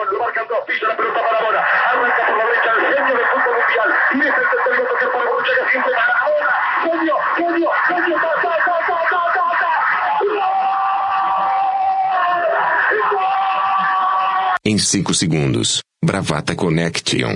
balón, lo marcan dos, la pelota Maradona, arranca por la derecha el genio del fútbol mundial, y deja el tercero toque para Borruchaga, que siempre Maradona, genio, genio, genio, ta, ta, ta, ta, ta, ta, ta. Em 5 segundos, Bravata Connection.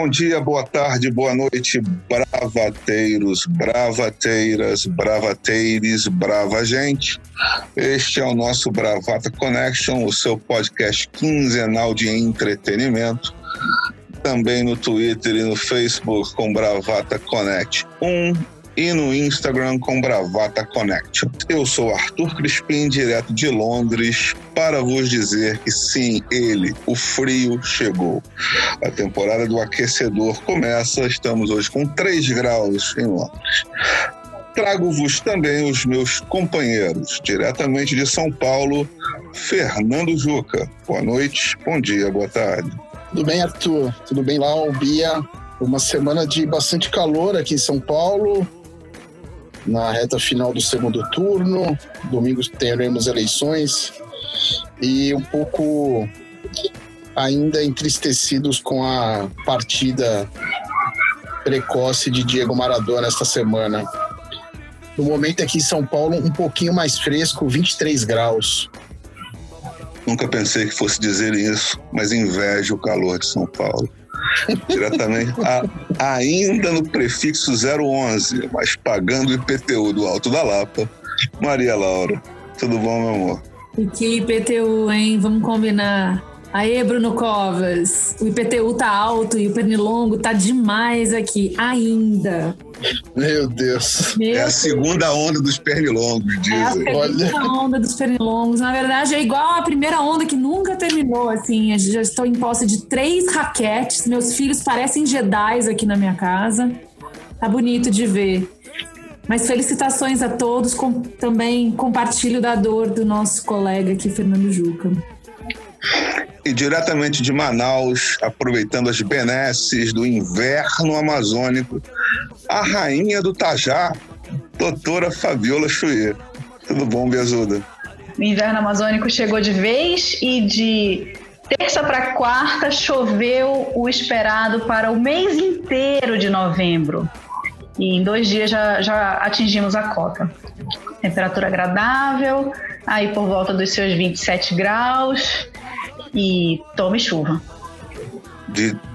Bom dia, boa tarde, boa noite, bravateiros, bravateiras, bravateires, brava gente. Este é o nosso Bravata Connection, o seu podcast quinzenal de entretenimento. Também no Twitter e no Facebook com Bravata Connect 1 e no Instagram com Bravata Connection. Eu sou Arthur Crispim, direto de Londres, para vos dizer que sim, ele, o frio, chegou. A temporada do aquecedor começa, estamos hoje com 3 graus em Londres. Trago-vos também os meus companheiros, diretamente de São Paulo, Fernando Juca. Boa noite, bom dia, boa tarde. Tudo bem, Arthur? Tudo bem, Lau, Bia? Uma semana de bastante calor aqui em São Paulo, na reta final do segundo turno. Domingo teremos eleições e um pouco ainda entristecidos com a partida precoce de Diego Maradona esta semana. No momento aqui em São Paulo, um pouquinho mais fresco, 23 graus. Nunca pensei que fosse dizer isso, mas invejo o calor de São Paulo. Diretamente, a, ainda no prefixo 011, mas pagando o IPTU do Alto da Lapa. Maria Laura, tudo bom, meu amor? E que IPTU, hein? Vamos combinar. Aê, Bruno Covas. O IPTU tá alto e o pernilongo tá demais aqui, ainda. Meu Deus. Meu É a segunda onda dos pernilongos, É a dizem. segunda onda dos pernilongos. Na verdade, é igual a primeira onda que nunca terminou. Assim, eu já estou em posse de três raquetes. Meus filhos parecem Jedi aqui na minha casa. Tá bonito de ver. Mas felicitações a todos. Com, também compartilho da dor do nosso colega aqui, Fernando Juca. E diretamente de Manaus, aproveitando as benesses do inverno amazônico, a rainha do Tajá, doutora Fabiola Chuê. Tudo bom, Bezuda? O inverno amazônico chegou de vez e de terça para quarta choveu o esperado para o mês inteiro de novembro. E em dois dias já, já atingimos a cota. Temperatura agradável, aí por volta dos seus 27 graus e tome chuva.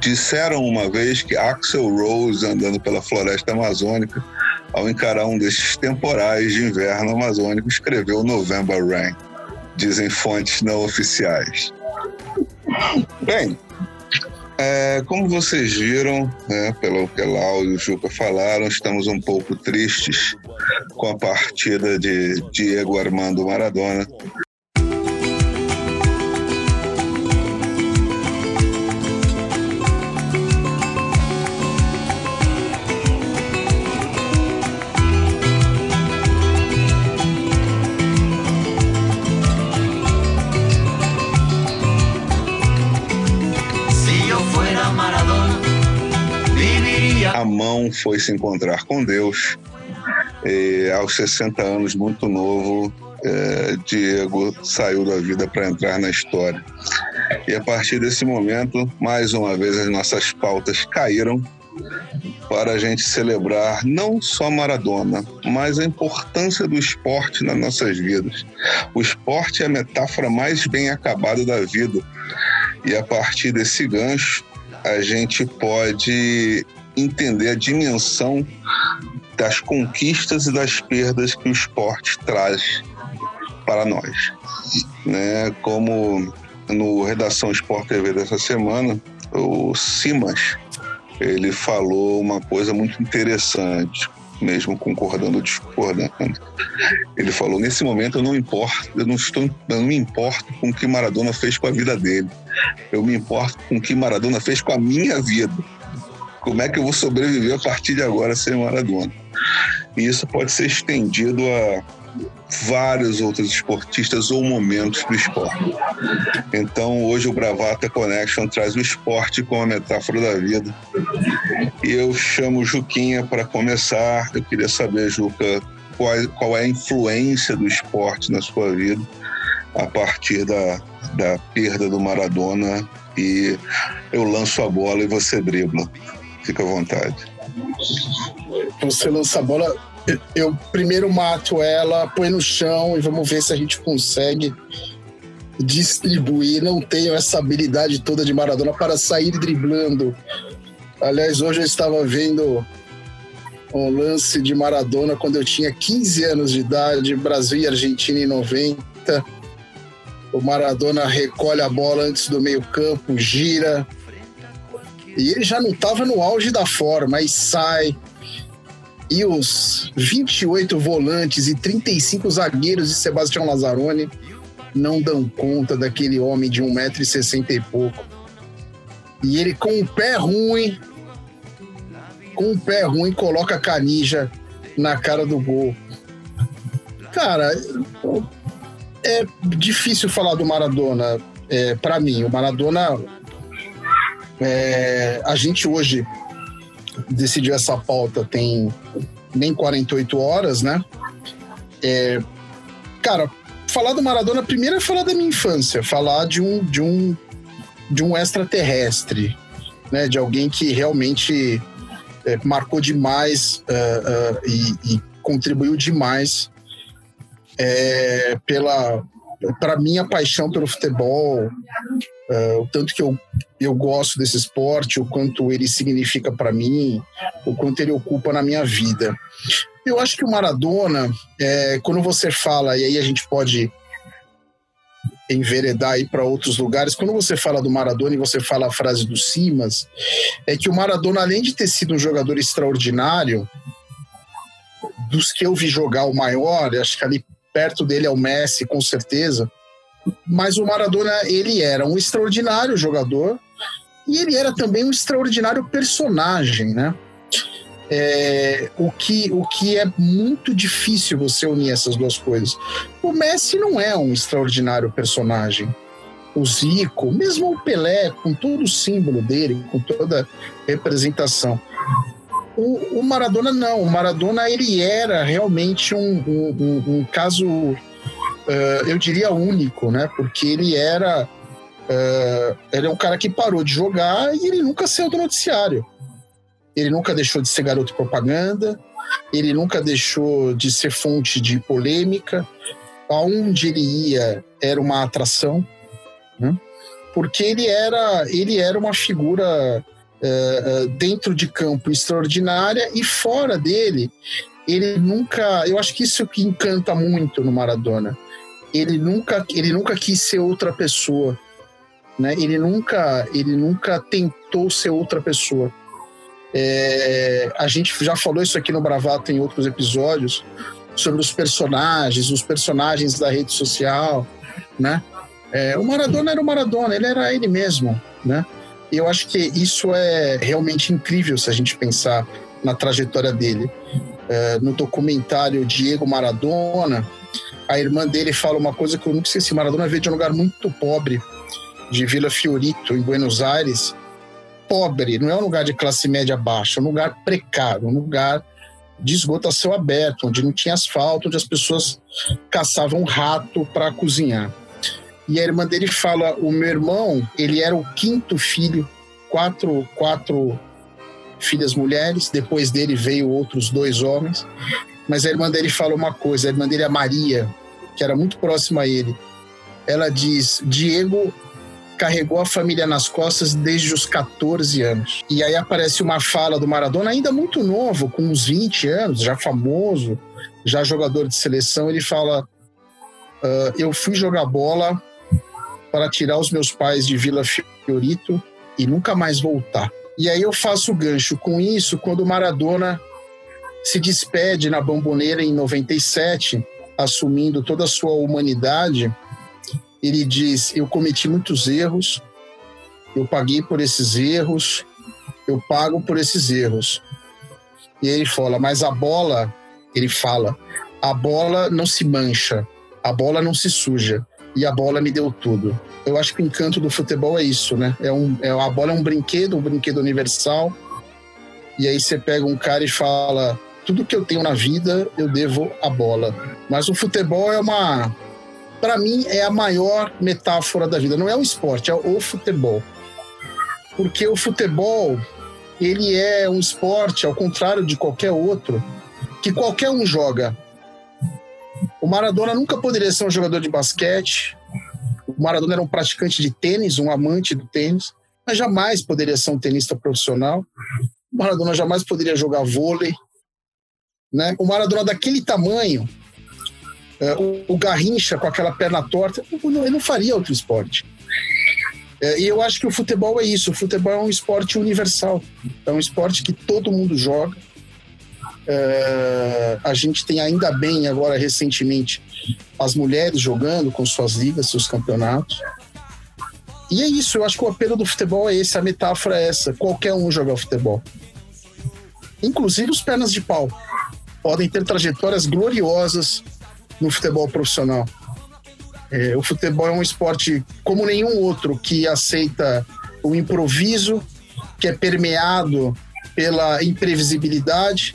Disseram uma vez que Axel Rose, andando pela floresta amazônica, ao encarar um desses temporais de inverno amazônico, escreveu November Rain. Dizem fontes não oficiais. Bem, é, como vocês viram, né, pelo que Lau e o Juca falaram, estamos um pouco tristes com a partida de Diego Armando Maradona, mão foi se encontrar com Deus. E, aos 60 anos, muito novo, é, Diego saiu da vida para entrar na história. E a partir desse momento, mais uma vez, as nossas pautas caíram para a gente celebrar não só Maradona, mas a importância do esporte nas nossas vidas. O esporte é a metáfora mais bem acabada da vida. E a partir desse gancho, a gente pode entender a dimensão das conquistas e das perdas que o esporte traz para nós. Né? Como no Redação Sport TV dessa semana, o Simas, ele falou uma coisa muito interessante, mesmo concordando ou discordando. Ele falou: nesse momento eu não importo, eu não estou, eu não me importo com o que Maradona fez com a vida dele. Eu me importo com o que Maradona fez com a minha vida. Como é que eu vou sobreviver a partir de agora sem Maradona? E isso pode ser estendido a vários outros esportistas ou momentos do esporte. Então, hoje o Bravata Connection traz o esporte como a metáfora da vida. E eu chamo o Juquinha para começar. Eu queria saber, Juca, qual, qual é a influência do esporte na sua vida a partir da, da perda do Maradona e eu lanço a bola e você dribla. Fica à vontade. Você lança a bola, eu primeiro mato ela, põe no chão e vamos ver se a gente consegue distribuir. Não tenho essa habilidade toda de Maradona para sair driblando. Aliás, hoje eu estava vendo um lance de Maradona quando eu tinha 15 anos de idade, Brasil e Argentina em 90. O Maradona recolhe a bola antes do meio-campo, gira. E ele já não estava no auge da forma, aí sai. E os 28 volantes e 35 zagueiros de Sebastião Lazzaroni não dão conta daquele homem de 1,60m e pouco. E ele, com o pé ruim, com o pé ruim, coloca a canija na cara do gol. Cara, é difícil falar do Maradona é, para mim. O Maradona, é, a gente hoje decidiu essa pauta tem nem 48 horas, né? É, cara, falar do Maradona primeiro é falar da minha infância, falar de um de um de um extraterrestre, né? De alguém que realmente é, marcou demais uh, uh, e, e, contribuiu demais é, pela para minha paixão pelo futebol, uh, o tanto que eu, eu gosto desse esporte, o quanto ele significa para mim, o quanto ele ocupa na minha vida. Eu acho que o Maradona, é, quando você fala, e aí a gente pode enveredar aí para outros lugares, quando você fala do Maradona e você fala a frase do Simas, é que o Maradona, além de ter sido um jogador extraordinário, dos que eu vi jogar o maior, acho que ali perto dele é o Messi, com certeza. Mas o Maradona, ele era um extraordinário jogador e ele era também um extraordinário personagem, né? É, o, que, o que é muito difícil você unir essas duas coisas. O Messi não é um extraordinário personagem. O Zico, mesmo o Pelé, com todo o símbolo dele, com toda a representação. O, o, Maradona não, o Maradona ele era realmente um, um, um caso, uh, eu diria único, né? Porque ele era, uh, ele é um cara que parou de jogar e ele nunca saiu do noticiário. Ele nunca deixou de ser garoto propaganda, ele nunca deixou de ser fonte de polêmica. Aonde ele ia era uma atração, né? porque ele era, ele era uma figura uh, dentro de campo extraordinária e fora dele, ele nunca. Eu acho que isso que encanta muito no Maradona. Ele nunca, ele nunca quis ser outra pessoa. Né? Ele, nunca, ele nunca tentou ser outra pessoa. É, a gente já falou isso aqui no Bravato em outros episódios sobre os personagens, os personagens da rede social, né? É, o Maradona era o Maradona, ele era ele mesmo, né? eu acho que isso é realmente incrível se a gente pensar na trajetória dele. É, no documentário Diego Maradona, a irmã dele fala uma coisa que eu nunca esqueci: Maradona veio de um lugar muito pobre, de Vila Fiorito, em Buenos Aires. Pobre, não é um lugar de classe média baixa, é um lugar precário, um lugar de esgoto a céu aberto, onde não tinha asfalto, onde as pessoas caçavam rato para cozinhar. E a irmã dele fala: o meu irmão, ele era o quinto filho, quatro, quatro filhas mulheres, depois dele veio outros dois homens. Mas a irmã dele fala uma coisa: a irmã dele, a Maria, que era muito próxima a ele, ela diz: Diego carregou a família nas costas desde os 14 anos. E aí aparece uma fala do Maradona, ainda muito novo, com uns 20 anos, já famoso, já jogador de seleção. Ele fala: uh, Eu fui jogar bola para tirar os meus pais de Vila Fiorito e nunca mais voltar. E aí eu faço o gancho com isso quando o Maradona se despede na Bomboneira em 97, assumindo toda a sua humanidade. Ele diz: Eu cometi muitos erros, eu paguei por esses erros, eu pago por esses erros. E ele fala: Mas a bola, ele fala, a bola não se mancha, a bola não se suja e a bola me deu tudo. Eu acho que o encanto do futebol é isso, né? É um, é, a bola é um brinquedo, um brinquedo universal. E aí você pega um cara e fala: tudo que eu tenho na vida eu devo à bola. Mas o futebol é uma, para mim, é a maior metáfora da vida. Não é o esporte, é o futebol. Porque o futebol ele é um esporte, ao contrário de qualquer outro, que qualquer um joga. O Maradona nunca poderia ser um jogador de basquete. O Maradona era um praticante de tênis, um amante do tênis, mas jamais poderia ser um tenista profissional. O Maradona jamais poderia jogar vôlei. Né? O Maradona daquele tamanho, é, o, o Garrincha com aquela perna torta, ele não faria outro esporte. É, e eu acho que o futebol é isso. O futebol é um esporte universal. É um esporte que todo mundo joga. É, a gente tem ainda bem agora recentemente as mulheres jogando com suas ligas, seus campeonatos. E é isso, eu acho que o apelo do futebol é esse, a metáfora é essa. Qualquer um joga futebol. Inclusive os pernas de pau. Podem ter trajetórias gloriosas no futebol profissional. É, o futebol é um esporte como nenhum outro que aceita o improviso, que é permeado pela imprevisibilidade.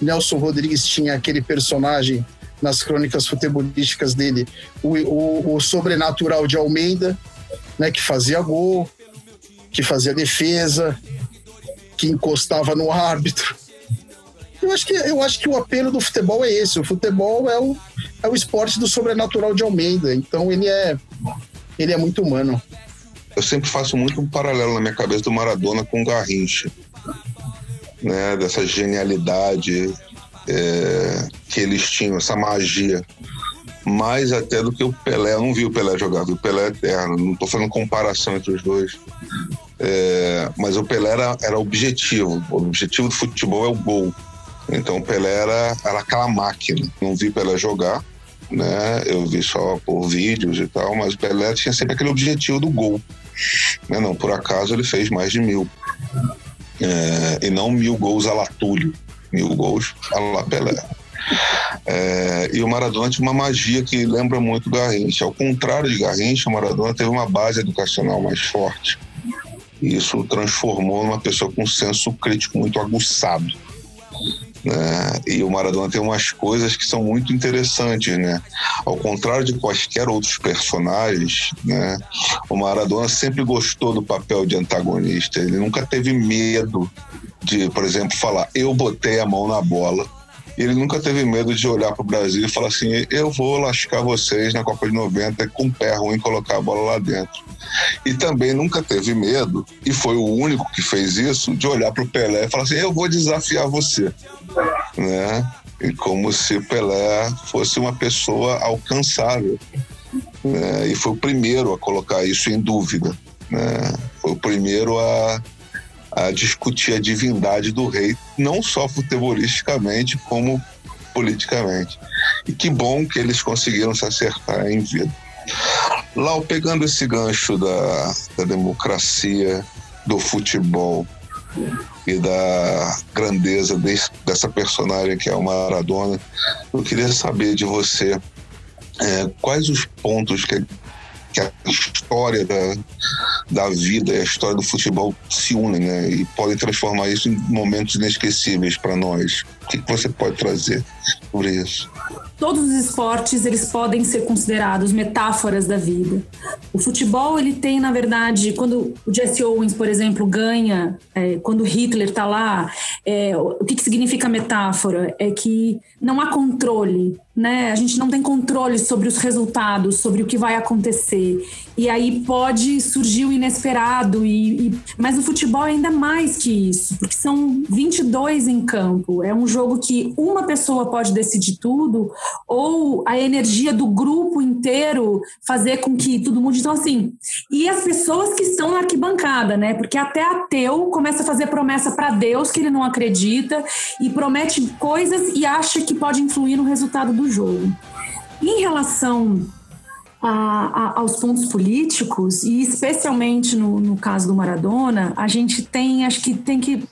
Nelson Rodrigues tinha aquele personagem nas crônicas futebolísticas dele, o, o, o sobrenatural de Almeida, né, que fazia gol, que fazia defesa, que encostava no árbitro. Eu acho que, eu acho que o apelo do futebol é esse. O futebol é o, é o esporte do sobrenatural de Almeida. Então ele é, ele é muito humano. Eu sempre faço muito um paralelo na minha cabeça do Maradona com o Garrincha. Né, dessa genialidade é, que eles tinham, essa magia. Mais até do que o Pelé. Eu não vi o Pelé jogar, vi o Pelé eterno. Não estou fazendo comparação entre os dois. É, mas o Pelé era, era objetivo. O objetivo do futebol é o gol. Então o Pelé era, era aquela máquina. Não vi Pelé jogar, né? Eu vi só por vídeos e tal, mas o Pelé tinha sempre aquele objetivo do gol. Né? Não, por acaso ele fez mais de mil. É, e não mil gols a Latúlio, mil gols a La Pelé. É, e o Maradona tinha uma magia que lembra muito Garrincha. Ao contrário de Garrincha, o Maradona teve uma base educacional mais forte. E isso o transformou numa pessoa com um senso crítico muito aguçado. Né? E o Maradona tem umas coisas que são muito interessantes, né? Ao contrário de quaisquer outros personagens, né? O Maradona sempre gostou do papel de antagonista. Ele nunca teve medo de, por exemplo, falar eu botei a mão na bola. Ele nunca teve medo de olhar para o Brasil e falar assim: eu vou lascar vocês na Copa de 90 com o pé ruim colocar a bola lá dentro. E também nunca teve medo, e foi o único que fez isso, de olhar para o Pelé e falar assim: eu vou desafiar você né? E como se Pelé fosse uma pessoa alcançável. Né? E foi o primeiro a colocar isso em dúvida. Né? Foi o primeiro a, a discutir a divindade do rei, não só futebolisticamente, como politicamente. E que bom que eles conseguiram se acertar em vida. Lau, pegando esse gancho da, da democracia, do futebol, e da grandeza desse, dessa personagem que é o Maradona. Eu queria saber de você é, quais os pontos que, que a história da, da vida e a história do futebol se unem né, e podem transformar isso em momentos inesquecíveis para nós. O que, você pode trazer sobre isso? todos os esportes eles podem ser considerados metáforas da vida. O futebol ele tem na verdade quando o Jesse Owens por exemplo ganha, é, quando Hitler está lá, é, o que, que significa metáfora é que não há controle, né? A gente não tem controle sobre os resultados, sobre o que vai acontecer. E aí pode surgir o inesperado. E, e... Mas no futebol é ainda mais que isso, porque são 22 em campo. É um jogo que uma pessoa pode decidir tudo, ou a energia do grupo inteiro fazer com que tudo mude. Então, assim, e as pessoas que estão na arquibancada, né? Porque até ateu começa a fazer promessa para Deus que ele não acredita e promete coisas e acha que pode influir no resultado do jogo. Em relação a, a, aos pontos políticos, e especialmente no, no caso do Maradona, a gente tem, acho que tem que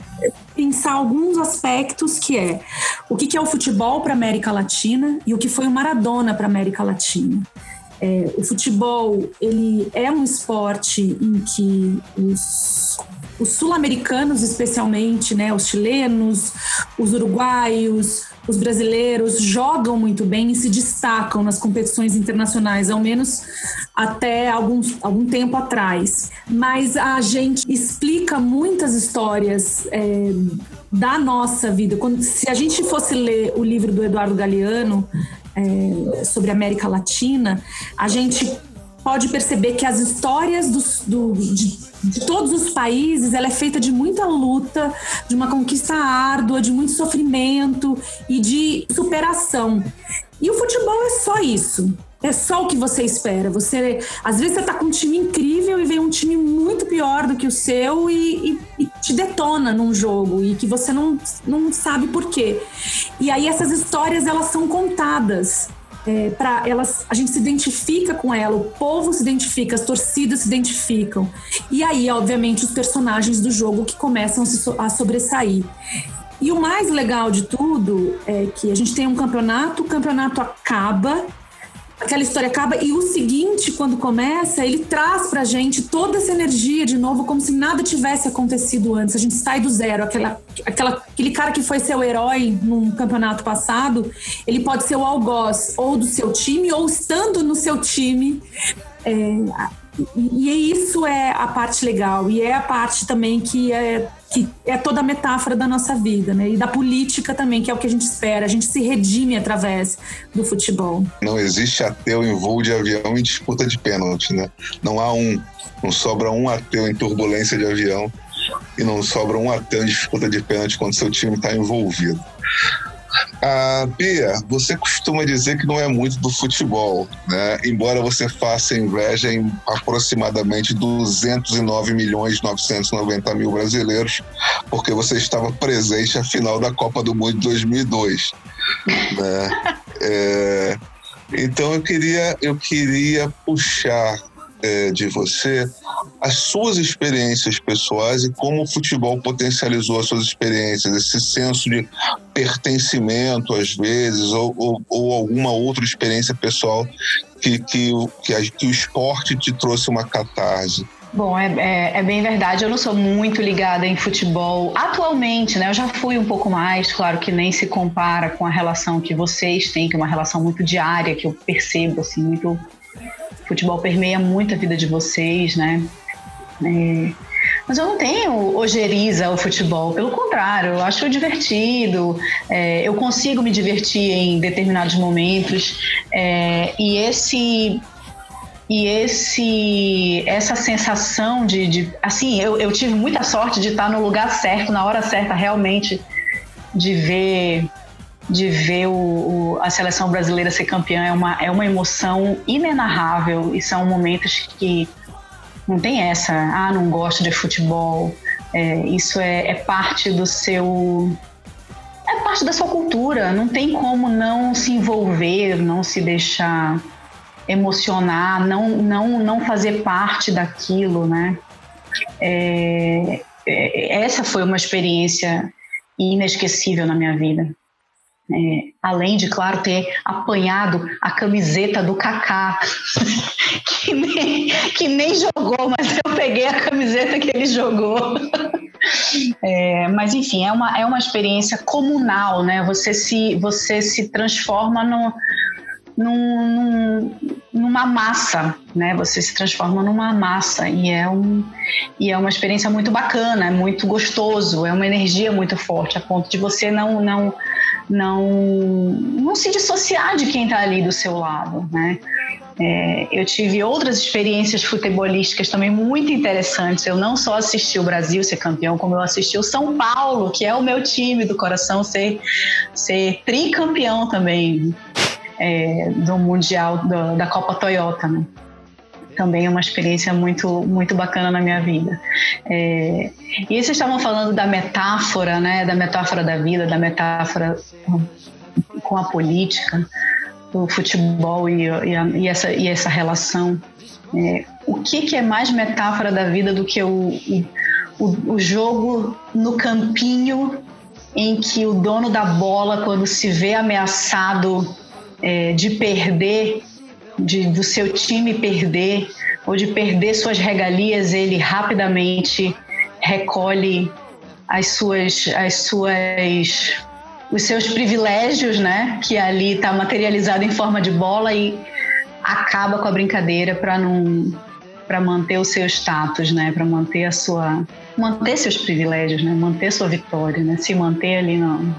pensar alguns aspectos que é o que é o futebol para América Latina e o que foi o Maradona para América Latina. É, o futebol ele é um esporte em que os, os sul-americanos, especialmente, né, os chilenos, os uruguaios, os brasileiros jogam muito bem e se destacam nas competições internacionais, ao menos até alguns, algum tempo atrás. Mas a gente explica muitas histórias é, da nossa vida. Quando, se a gente fosse ler o livro do Eduardo Galeano é, sobre América Latina, a gente pode perceber que as histórias dos, do, de, de, todos os países ela é feita de muita luta, de uma conquista árdua, de muito sofrimento e de superação. E o futebol é só isso. É só o que você espera. Você, às vezes, você está com um time incrível e vem um time muito pior do que o seu e, e, e te detona num jogo e que você não, não sabe por quê. E aí essas histórias elas são contadas é, para elas, a gente se identifica com ela, o povo se identifica, as torcidas se identificam. E aí, obviamente, os personagens do jogo que começam a sobressair. E o mais legal de tudo é que a gente tem um campeonato, o campeonato acaba aquela história acaba e o seguinte, quando começa, ele traz pra gente toda essa energia de novo, como se nada tivesse acontecido antes. A gente sai do zero. Aquela, aquela, aquele cara que foi seu herói num campeonato passado, ele pode ser o algoz ou do seu time, ou estando no seu time. É, e isso é a parte legal, e é a parte também que é, que é toda a metáfora da nossa vida, né? E da política também, que é o que a gente espera. A gente se redime através do futebol. Não existe ateu em voo de avião em disputa de pênalti, né? Não há um. Não sobra um ateu em turbulência de avião e não sobra um ateu em disputa de pênalti quando seu time está envolvido. Ah, Bia, você costuma dizer que não é muito do futebol, né? Embora você faça inveja em aproximadamente 209 milhões 990 mil brasileiros, porque você estava presente à final da Copa do Mundo de 2002, né? É, então eu queria, eu queria puxar é, de você as suas experiências pessoais e como o futebol potencializou as suas experiências, esse senso de pertencimento, às vezes, ou, ou, ou alguma outra experiência pessoal que, que, que, que o esporte te trouxe uma catarse. Bom, é, é, é, bem verdade. Eu não sou muito ligada em futebol atualmente, né? Eu já fui um pouco mais, claro que nem se compara com a relação que vocês têm, que é uma relação muito diária, que eu percebo, assim, muito futebol permeia muito a vida de vocês, né? É, mas eu não tenho ojeriza ao futebol, pelo contrário, eu acho divertido, é, eu consigo me divertir em determinados momentos, é, e esse e esse essa sensação de, de assim eu, eu tive muita sorte de estar no lugar certo na hora certa realmente de ver de ver o, o, a seleção brasileira ser campeã é uma, é uma emoção inenarrável e são momentos que não tem essa, ah, não gosto de futebol. É, isso é, é parte do seu. É parte da sua cultura. Não tem como não se envolver, não se deixar emocionar, não, não, não fazer parte daquilo, né? É, é, essa foi uma experiência inesquecível na minha vida. É, além de, claro, ter apanhado a camiseta do Kaká, que, nem, que nem jogou, mas eu peguei a camiseta que ele jogou. É, mas enfim, é uma, é uma experiência comunal, né? Você se, você se transforma no, num, num, numa massa, né? Você se transforma numa massa e é, um, e é uma experiência muito bacana, é muito gostoso, é uma energia muito forte, a ponto de você não, não não, não se dissociar de quem está ali do seu lado, né? É, eu tive outras experiências futebolísticas também muito interessantes. Eu não só assisti o Brasil ser campeão, como eu assisti o São Paulo, que é o meu time do coração, ser, ser tricampeão também é, do Mundial do, da Copa Toyota. Né? também é uma experiência muito, muito bacana na minha vida. É, e vocês estavam falando da metáfora, né, da metáfora da vida, da metáfora com a política, o futebol e, e, a, e essa, e essa relação. É, o que, que é mais metáfora da vida do que o, o, o jogo no campinho em que o dono da bola, quando se vê ameaçado é, de perder, de, do seu time perder, ou de perder suas regalias, ele rapidamente recolhe as suas, as suas, os seus privilégios, né? Que ali está materializado em forma de bola e acaba com a brincadeira para não para manter o seu status, né? Para manter a sua manter seus privilégios, né? Manter sua vitória, né? Se manter ali não.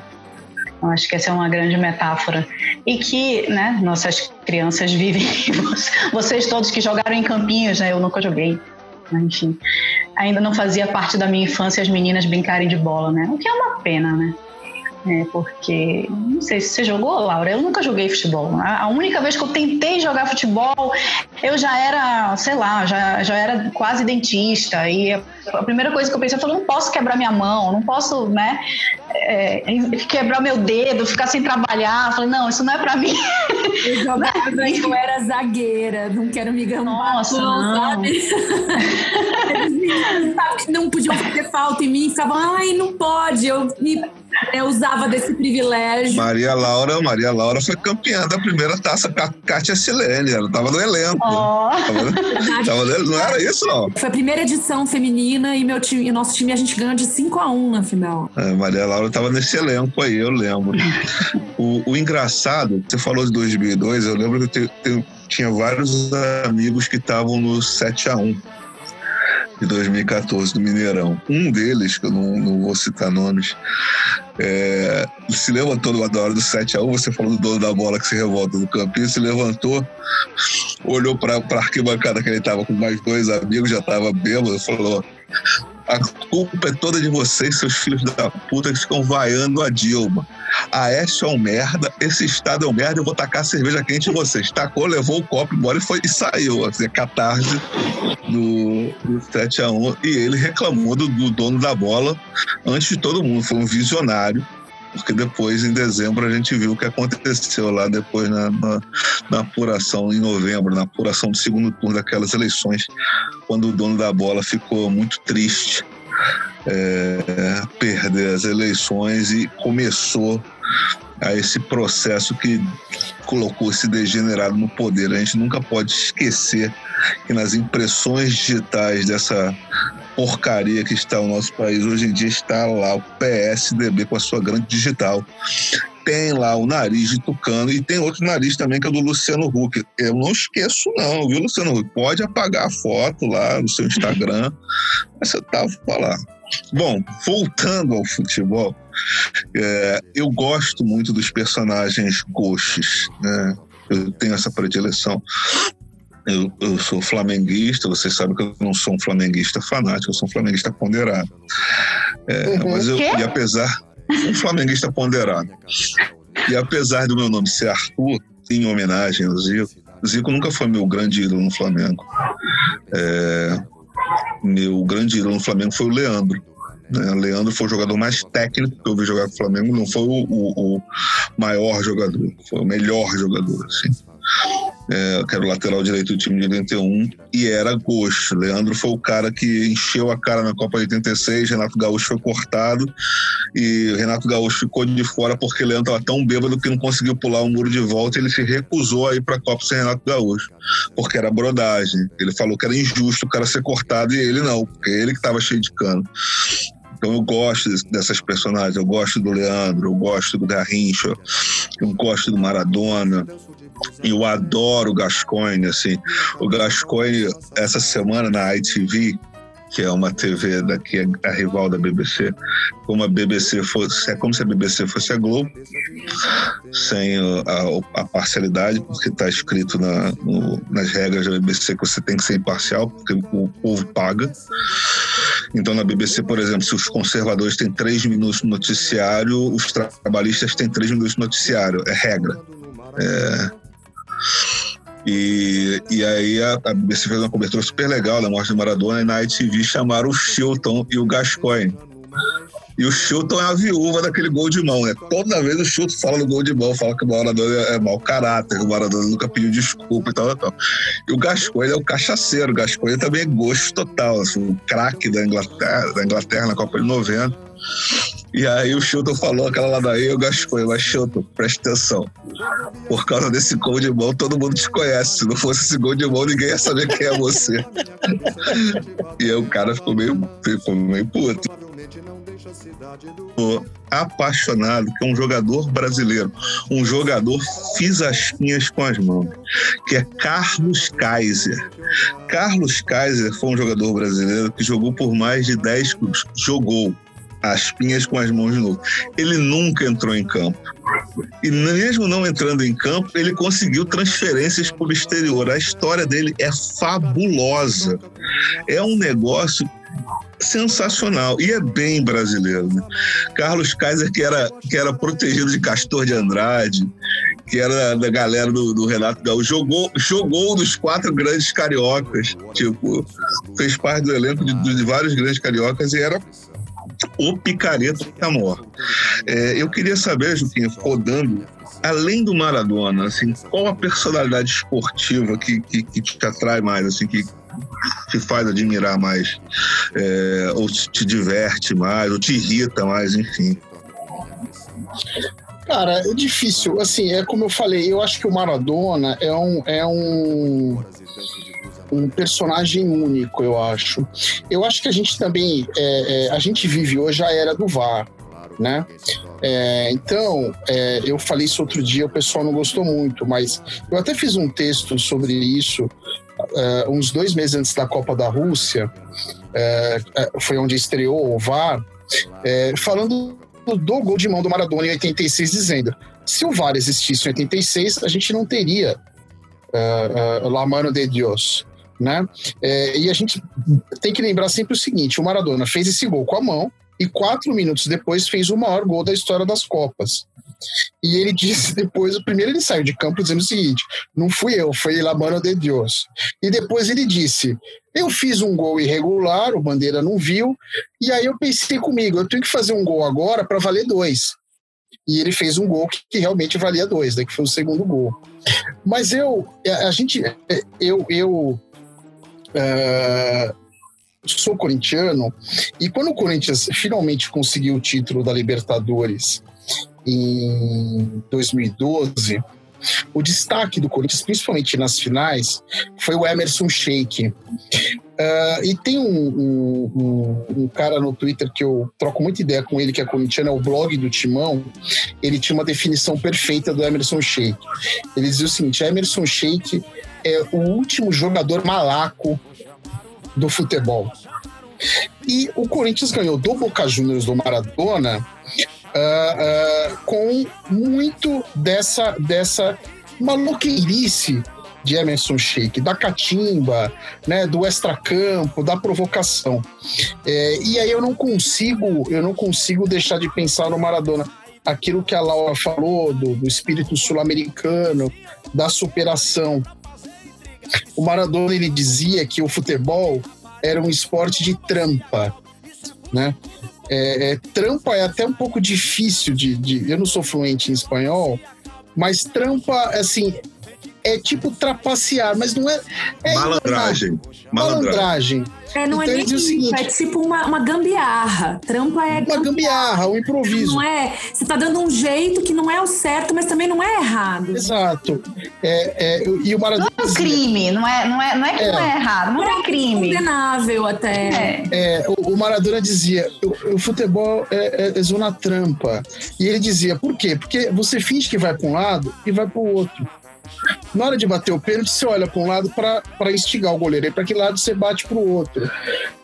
Acho que essa é uma grande metáfora e que, né? Nossas crianças vivem. Vocês todos que jogaram em campinhos, né? Eu nunca joguei, enfim. Ainda não fazia parte da minha infância as meninas brincarem de bola, né? O que é uma pena, né? É porque, não sei se você jogou, Laura, eu nunca joguei futebol. A única vez que eu tentei jogar futebol, eu já era, sei lá, já, já era quase dentista. E a primeira coisa que eu pensei, eu falei, não posso quebrar minha mão, não posso, né, é, quebrar meu dedo, ficar sem trabalhar. Falei, não, isso não é pra mim. Eu jogava, eu era zagueira, não quero me gambar. Nossa, não. sabe? Eles sabe que não podiam fazer falta em mim, ficavam, ai, não pode. Eu me eu usava desse privilégio. Maria Laura, Maria Laura foi campeã da primeira taça Cátia Silene, ela tava no elenco. Ó. Tava, tava no- não era isso, não? Foi a primeira edição feminina e meu time, e nosso time a gente ganhou de 5 a 1 na final. É, Maria Laura tava nesse elenco aí, eu lembro. o, o engraçado, você falou de 2002, eu lembro que eu, te- eu tinha vários amigos que estavam no 7 a 1 de 2014 do Mineirão. Um deles, que eu não, não vou citar nomes, é, se levantou na hora do 7 a 1 você falou do dono da bola que se revolta no campinho, se levantou, olhou para a arquibancada que ele estava com mais dois amigos, já estava bêbado, falou: a culpa é toda de vocês, seus filhos da puta, que ficam vaiando a Dilma. A Aécio é um merda, esse estado é um merda, eu vou tacar cerveja quente em vocês. Tacou, levou o copo embora e, foi, e saiu. Assim, a catarse do, do 7x1. E ele reclamou do, do dono da bola antes de todo mundo. Foi um visionário. Porque depois, em dezembro, a gente viu o que aconteceu lá depois na, na, na apuração, em novembro, na apuração do segundo turno daquelas eleições, quando o dono da bola ficou muito triste é, perder as eleições e começou a esse processo que colocou esse degenerado no poder. A gente nunca pode esquecer que nas impressões digitais dessa porcaria que está o nosso país hoje em dia está lá o PSDB com a sua grande digital. Tem lá o nariz de Tucano e tem outro nariz também que é do Luciano Huck. Eu não esqueço não, viu, Luciano Huck? Pode apagar a foto lá no seu Instagram, mas você tava lá. Bom, voltando ao futebol, é, eu gosto muito dos personagens ghosts, né? Eu tenho essa predileção. Eu, eu sou flamenguista, vocês sabem que eu não sou um flamenguista fanático, eu sou um flamenguista ponderado. É, Uhum. Mas eu, e apesar, um flamenguista ponderado. E apesar do meu nome ser Arthur, em homenagem ao Zico, Zico nunca foi meu grande ídolo no Flamengo. É, meu grande ídolo no Flamengo foi o Leandro. Né? Leandro foi o jogador mais técnico que eu vi jogar com o Flamengo, não foi o, o- o maior jogador, foi o melhor jogador. Assim. É, que era o lateral direito do time de 81, e era gosto. Leandro foi o cara que encheu a cara na Copa de 86, Renato Gaúcho foi cortado, e Renato Gaúcho ficou de fora porque Leandro estava tão bêbado que não conseguiu pular o muro de volta e ele se recusou a ir para a Copa sem Renato Gaúcho, porque era brodagem. Ele falou que era injusto o cara ser cortado e ele não, porque ele que estava cheio de cano. Então eu gosto dessas personagens, eu gosto do Leandro, eu gosto do Garrincha, eu gosto do Maradona, eu adoro o Gascoigne, assim. O Gascoigne, essa semana na ITV, que é uma TV daqui, a rival da BBC, como a BBC fosse, é como se a BBC fosse a Globo, sem uh, a, a parcialidade, porque está escrito na- no- nas regras da BBC que você tem que ser imparcial, porque o povo paga. Então, na BBC, por exemplo, se os conservadores têm três minutos no noticiário, os tra- trabalhistas têm três minutos no noticiário. É regra. É, E, e aí a, a BBC fez uma cobertura super legal da morte do Maradona e na ITV chamaram o Chilton e o Gascoigne. E o Chilton é a viúva daquele gol de mão, né? Toda vez o Chilton fala do gol de mão, fala que o Maradona é, é mau caráter, o Maradona nunca pediu desculpa e tal, tal, tal. E o Gascoigne é o cachaceiro, o Gascoigne também é gosto total, assim, um craque da Inglaterra, da Inglaterra na Copa de 90. E aí o Chilton falou aquela ladainha, eu Gascoigne, mas Chilton, presta atenção. Por causa desse gol de mão, todo mundo te conhece. Se não fosse esse gol de mão, ninguém ia saber quem é você. e aí o cara ficou meio, ficou meio puto. Apaixonado que é um jogador brasileiro, um jogador fiz as pinhas com as mãos, que é Carlos Kaiser. Carlos Kaiser foi um jogador brasileiro que jogou por mais de 10 clubes. Jogou as pinhas com as mãos de novo. Ele nunca entrou em campo. E mesmo não entrando em campo, ele conseguiu transferências para o exterior. A história dele é fabulosa. É um negócio sensacional e é bem brasileiro. Né? Carlos Kaiser, que era, que era protegido de Castor de Andrade, que era da galera do, do Renato Gaúcho, jogou, jogou dos quatro grandes cariocas, tipo, fez parte do elenco de, de vários grandes cariocas e era o picareta amor. É, eu queria saber, Juquinha, rodando, além do Maradona, assim, qual a personalidade esportiva que, que, que te atrai mais, assim, que te faz admirar mais, é, ou te diverte mais, ou te irrita mais, enfim. Cara, é difícil. Assim, é como eu falei, eu acho que o Maradona é um, é um, um personagem único, eu acho. Eu acho que a gente também, é, é, a gente vive hoje a era do VAR, né? É, então, é, eu falei isso outro dia, o pessoal não gostou muito, mas eu até fiz um texto sobre isso uh, uns dois meses antes da Copa da Rússia, uh, foi onde estreou o VAR, uh, falando do gol de mão do Maradona em 86, dizendo: se o VAR existisse em 86, a gente não teria uh, La Mano de Dios. Né? e a gente tem que lembrar sempre o seguinte: o Maradona fez esse gol com a mão e quatro minutos depois fez o maior gol da história das Copas. E ele disse depois, primeiro ele saiu de campo dizendo o seguinte: não fui eu, foi La Mano de Deus. E depois ele disse: eu fiz um gol irregular, o Bandeira não viu, e aí eu pensei comigo: eu tenho que fazer um gol agora para valer dois. E ele fez um gol que, que realmente valia dois, né, que foi o segundo gol. Mas eu, a gente, eu, eu uh, sou corintiano, e quando o Corinthians finalmente conseguiu o título da Libertadores em 2012, o destaque do Corinthians, principalmente nas finais, foi o Emerson Sheik. Uh, e tem um, um, um, cara no Twitter que eu troco muita ideia com ele, que é corintiano, é o blog do Timão. Ele tinha uma definição perfeita do Emerson Sheik. Ele dizia o seguinte: Emerson Sheik é o último jogador malaco do futebol. E o Corinthians ganhou do Boca Juniors do Maradona uh, uh, com muito dessa, dessa maluqueirice de Emerson Sheik, da catimba, né, do extracampo, da provocação. É, e aí eu não consigo, eu não consigo deixar de pensar no Maradona. Aquilo que a Laura falou do, do espírito sul-americano, da superação. O Maradona ele dizia que o futebol era um esporte de trampa, né? É, é, trampa é até um pouco difícil de, de, Eu não sou fluente em espanhol, mas trampa, assim, é tipo trapacear, mas não é. é malandragem. Malandragem. É, não é então, é nem seguinte, é tipo uma, uma gambiarra. Trampa é. Uma gambiarra, um improviso. Não é. Você tá dando um jeito que não é o certo, mas também não é errado. Exato. É, é, e o Maradona. Não é um crime, não é, não é, não é que é. não é errado, não é, é crime. Condenável até. É. é o, o, Maradona dizia: o, o futebol é, é, zona trampa. E ele dizia: por quê? Porque você finge que vai para um lado e vai para o outro. Na hora de bater o pênalti, você olha para um lado para instigar o goleiro, e para que lado você bate para o outro.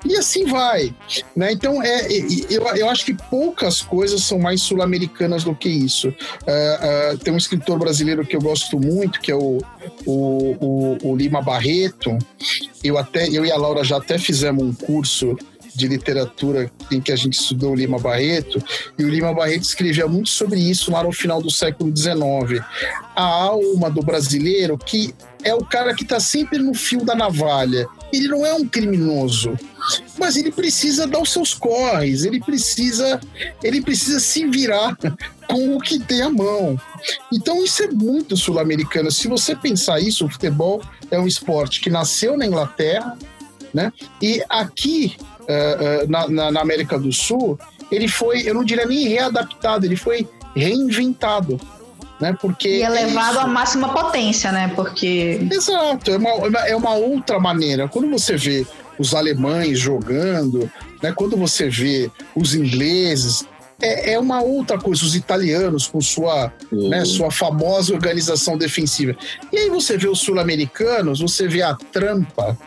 E assim vai. Né? Então, é, eu, eu acho que poucas coisas são mais sul-americanas do que isso. Uh, uh, tem um escritor brasileiro que eu gosto muito, que é o, o, o, o Lima Barreto. Eu, até, eu e a Laura já até fizemos um curso de literatura em que a gente estudou o Lima Barreto, e o Lima Barreto escrevia muito sobre isso lá no final do século XIX. A alma do brasileiro que é o cara que está sempre no fio da navalha. Ele não é um criminoso, mas ele precisa dar os seus corres, ele precisa, ele precisa se virar com o que tem à mão. Então isso é muito sul-americano. Se você pensar isso, o futebol é um esporte que nasceu na Inglaterra, né? E aqui uh, uh, na, na, América do Sul, ele foi, eu não diria nem readaptado, ele foi reinventado. Né? Porque E é é isso. à máxima potência, né? Porque Exato, é uma, é uma outra maneira. Quando você vê os alemães jogando, né, quando você vê os ingleses, é, é uma outra coisa. Os italianos com sua, né, sua famosa organização defensiva. E aí você vê os sul-americanos, você vê a trampa,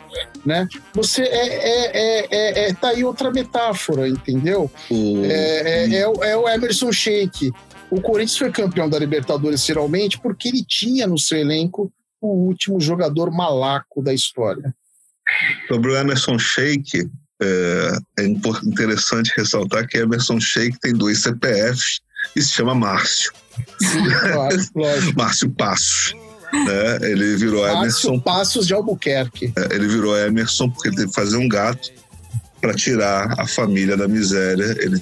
né? Você é, é, é, é, é- tá aí outra metáfora, entendeu? É, é- é o- é o Emerson Sheik. O Corinthians foi campeão da Libertadores geralmente porque ele tinha no seu elenco o último jogador malaco da história. Sobre o Emerson Sheik, é, é interessante ressaltar que Emerson Sheik tem dois CPFs e se chama Márcio. Claro, lógico. Márcio Passos. Né? Ele virou Emerson Márcio Passos de Albuquerque. É, ele virou Emerson porque ele teve que fazer um gato para tirar a família da miséria. Ele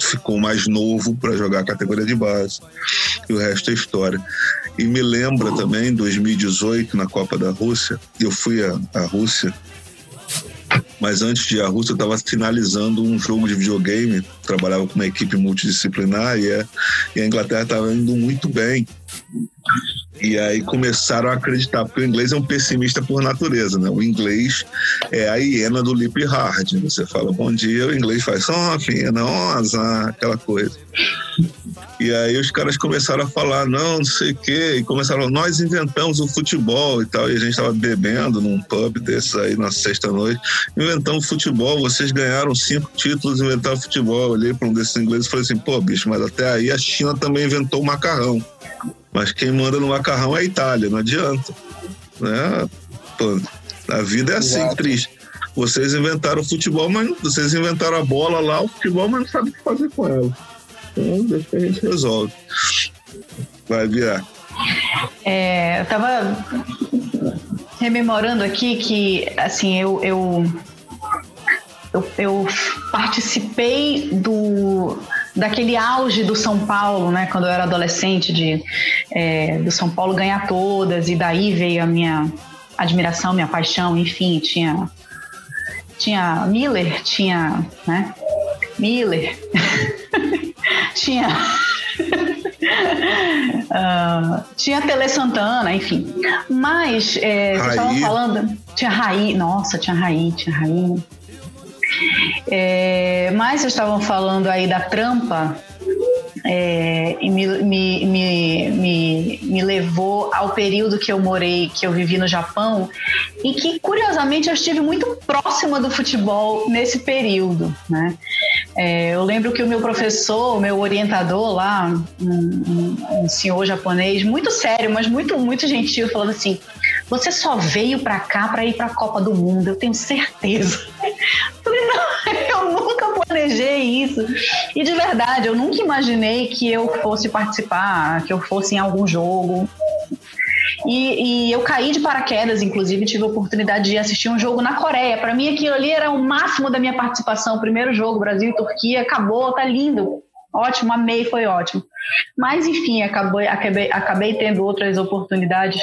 ficou mais novo para jogar a categoria de base e o resto é história. E me lembra também, em 2018, na Copa da Rússia, eu fui à, à Rússia, mas antes de ir à Rússia, eu estava finalizando um jogo de videogame, trabalhava com uma equipe multidisciplinar e, é- e a Inglaterra estava indo muito bem. E aí começaram a acreditar, porque o inglês é um pessimista por natureza, né? O inglês é a hiena do lip hard. Você fala bom dia, o inglês faz só fina, osa, aquela coisa. E aí os caras começaram a falar, não, não sei o quê, e começaram, nós inventamos o futebol e tal, e a gente estava bebendo num pub desses aí na sexta-noite, inventamos futebol, vocês ganharam cinco títulos, inventaram futebol. Eu olhei para um desses ingleses e falei assim, pô, bicho, mas até aí a China também inventou o macarrão. Mas quem manda no macarrão é a Itália, não adianta. Né? Pô, a vida é assim, Exato. triste. Vocês inventaram o futebol, mas não- vocês inventaram a bola lá, o futebol, mas não sabem o que fazer com ela. Então, deixa que a gente resolve. Vai virar. É, eu tava rememorando aqui que, assim, eu, eu, eu, eu participei do daquele auge do São Paulo, né, quando eu era adolescente, de é, do São Paulo ganhar todas e daí veio a minha admiração, minha paixão, enfim, tinha tinha Miller, tinha, né, Miller, tinha Ah, tinha Tele Santana, enfim. Mas é, vocês estavam falando. Tinha Raí, nossa, tinha Raí, tinha Raí. É, mas vocês estavam falando aí da trampa. é, e me, me, me, me, me levou ao período que eu morei, que eu vivi no Japão, e que curiosamente eu estive muito próxima do futebol nesse período, né? É, eu lembro que o meu professor, o meu orientador lá, um, um- um senhor japonês, muito sério, mas muito, muito gentil, falando assim: você só veio pra cá pra ir pra Copa do Mundo, eu tenho certeza. Eu nunca planejei isso. E de verdade, eu nunca imaginei que eu fosse participar, que eu fosse em algum jogo. E, e eu caí de paraquedas, inclusive tive a oportunidade de assistir um jogo na Coreia. Para mim, aquilo ali era o máximo da minha participação. Primeiro jogo, Brasil e Turquia, acabou, tá lindo. Ótimo, amei, foi ótimo. Mas, enfim, acabei, acabei, acabei tendo outras oportunidades.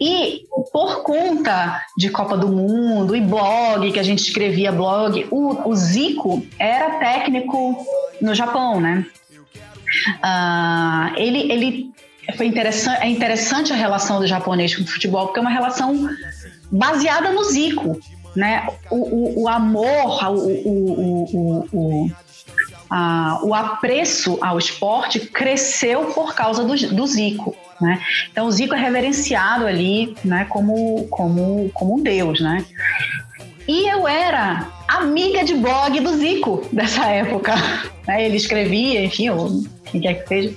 E por conta de Copa do Mundo e blog, que a gente escrevia blog, o, o Zico era técnico no Japão, né? Ah, ele, ele foi interessante, é interessante a relação do japonês com o futebol, porque é uma relação baseada no Zico, né? O, o, o amor, o, o, a- o apreço ao esporte cresceu por causa do, do Zico, né? Então o Zico é reverenciado ali, né? Como, como, como um deus, né? E eu era amiga de blog do Zico dessa época. né? Ele escrevia, enfim, ou quem quer que seja.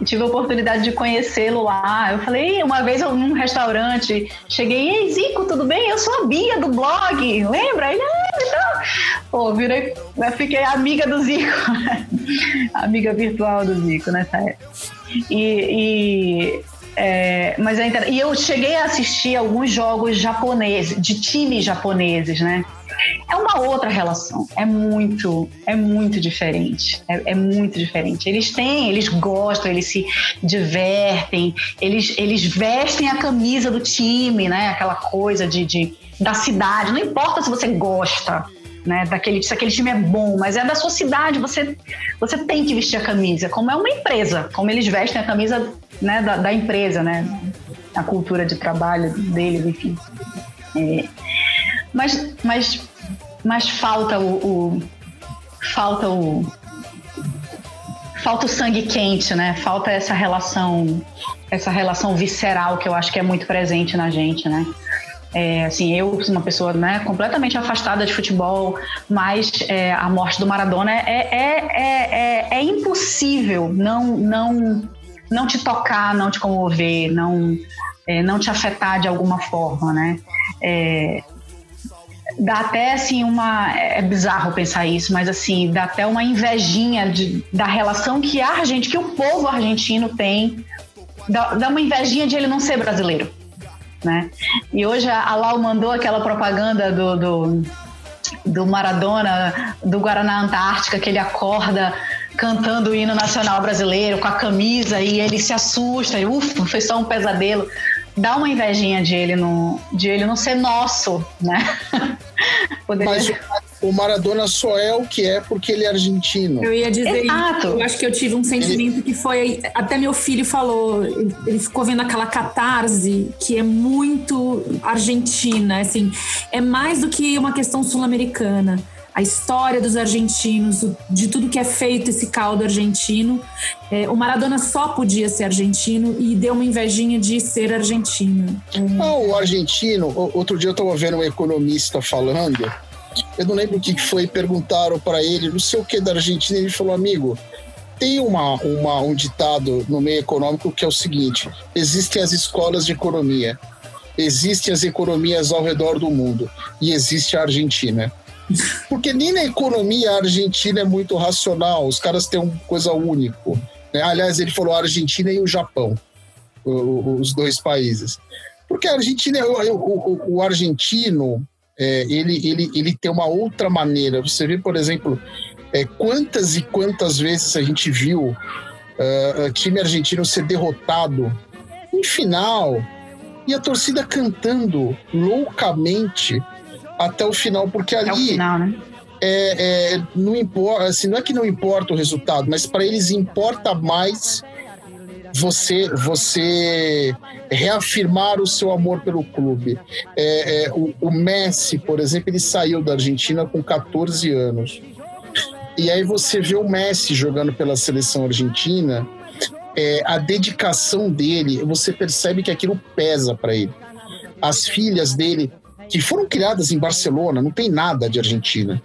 E tive a oportunidade de conhecê-lo lá. Eu falei, uma vez eu num restaurante, cheguei, ei Zico, tudo bem? Eu sou a Bia do blog, lembra? Ele, ah. Pô, virei, eu fiquei amiga do Zico. amiga virtual do Zico nessa época. E, e, é, mas é inter... e eu cheguei a assistir alguns jogos japoneses, de times japoneses, né? É uma outra relação, é muito, é muito diferente, é, é muito diferente. Eles têm, eles gostam, eles se divertem, eles, eles vestem a camisa do time, né? Aquela coisa de, de da cidade. Não importa se você gosta, né? Daquele, se aquele time é bom, mas é da sua cidade, você, você tem que vestir a camisa, como é uma empresa, como eles vestem a camisa né, da, da empresa, né? A cultura de trabalho deles, enfim. É, mas, mas, mas falta o, o falta o falta o sangue quente, né? Falta essa relação essa relação visceral que eu acho que é muito presente na gente, né? É, assim, eu sou uma pessoa né, completamente afastada de futebol, mas é, a morte do Maradona é, é, é, é, impossível não, não, não te tocar, não te comover, não, é, não te afetar de alguma forma, né? É, dá até assim uma é bizarro pensar isso, mas assim dá até uma invejinha de, da relação que a gente, que o povo argentino tem, dá, dá uma invejinha de ele não ser brasileiro né? E hoje a Lau mandou aquela propaganda do, do, do Maradona, do Guaraná Antártica, que ele acorda cantando o hino nacional brasileiro com a camisa e ele se assusta, e ufa, foi só um pesadelo. Dá uma invejinha de ele não, de ele não ser nosso, né? Poderia... Mas o Maradona só é o que é porque ele é argentino. Eu ia dizer Exato. Eu acho que eu tive um sentimento ele... que foi. Até meu filho falou, ele ficou vendo aquela catarse que é muito argentina, assim, é mais do que uma questão sul-americana a história dos argentinos, de tudo que é feito esse caldo argentino. É, o Maradona só podia ser argentino e deu uma invejinha de ser argentino. É... Não, o argentino, outro dia eu estava vendo um economista falando eu não lembro o que foi, perguntaram para ele, não sei o que da Argentina, ele falou, amigo, tem uma, uma, um ditado no meio econômico que é o seguinte: existem as escolas de economia, existem as economias ao redor do mundo e existe a Argentina. Porque nem na economia a Argentina é muito racional, os caras têm uma coisa única. Né? Aliás, ele falou a Argentina e o Japão, os dois países. Porque a Argentina, o, o, o argentino, é, ele, ele, ele tem uma outra maneira. Você vê, por exemplo, é, quantas e quantas vezes a gente viu uh, time argentino ser derrotado em final e a torcida cantando loucamente até o final, porque ali. Até o final, né? É, é, não importa, assim, não é que não importa o resultado, mas para eles importa mais você você reafirmar o seu amor pelo clube. É, é, o, o, Messi, por exemplo, ele saiu da Argentina com 14 anos. E aí você vê o Messi jogando pela seleção argentina, é, a dedicação dele, você percebe que aquilo pesa para ele. As filhas dele, que foram criadas em Barcelona, não tem nada de Argentina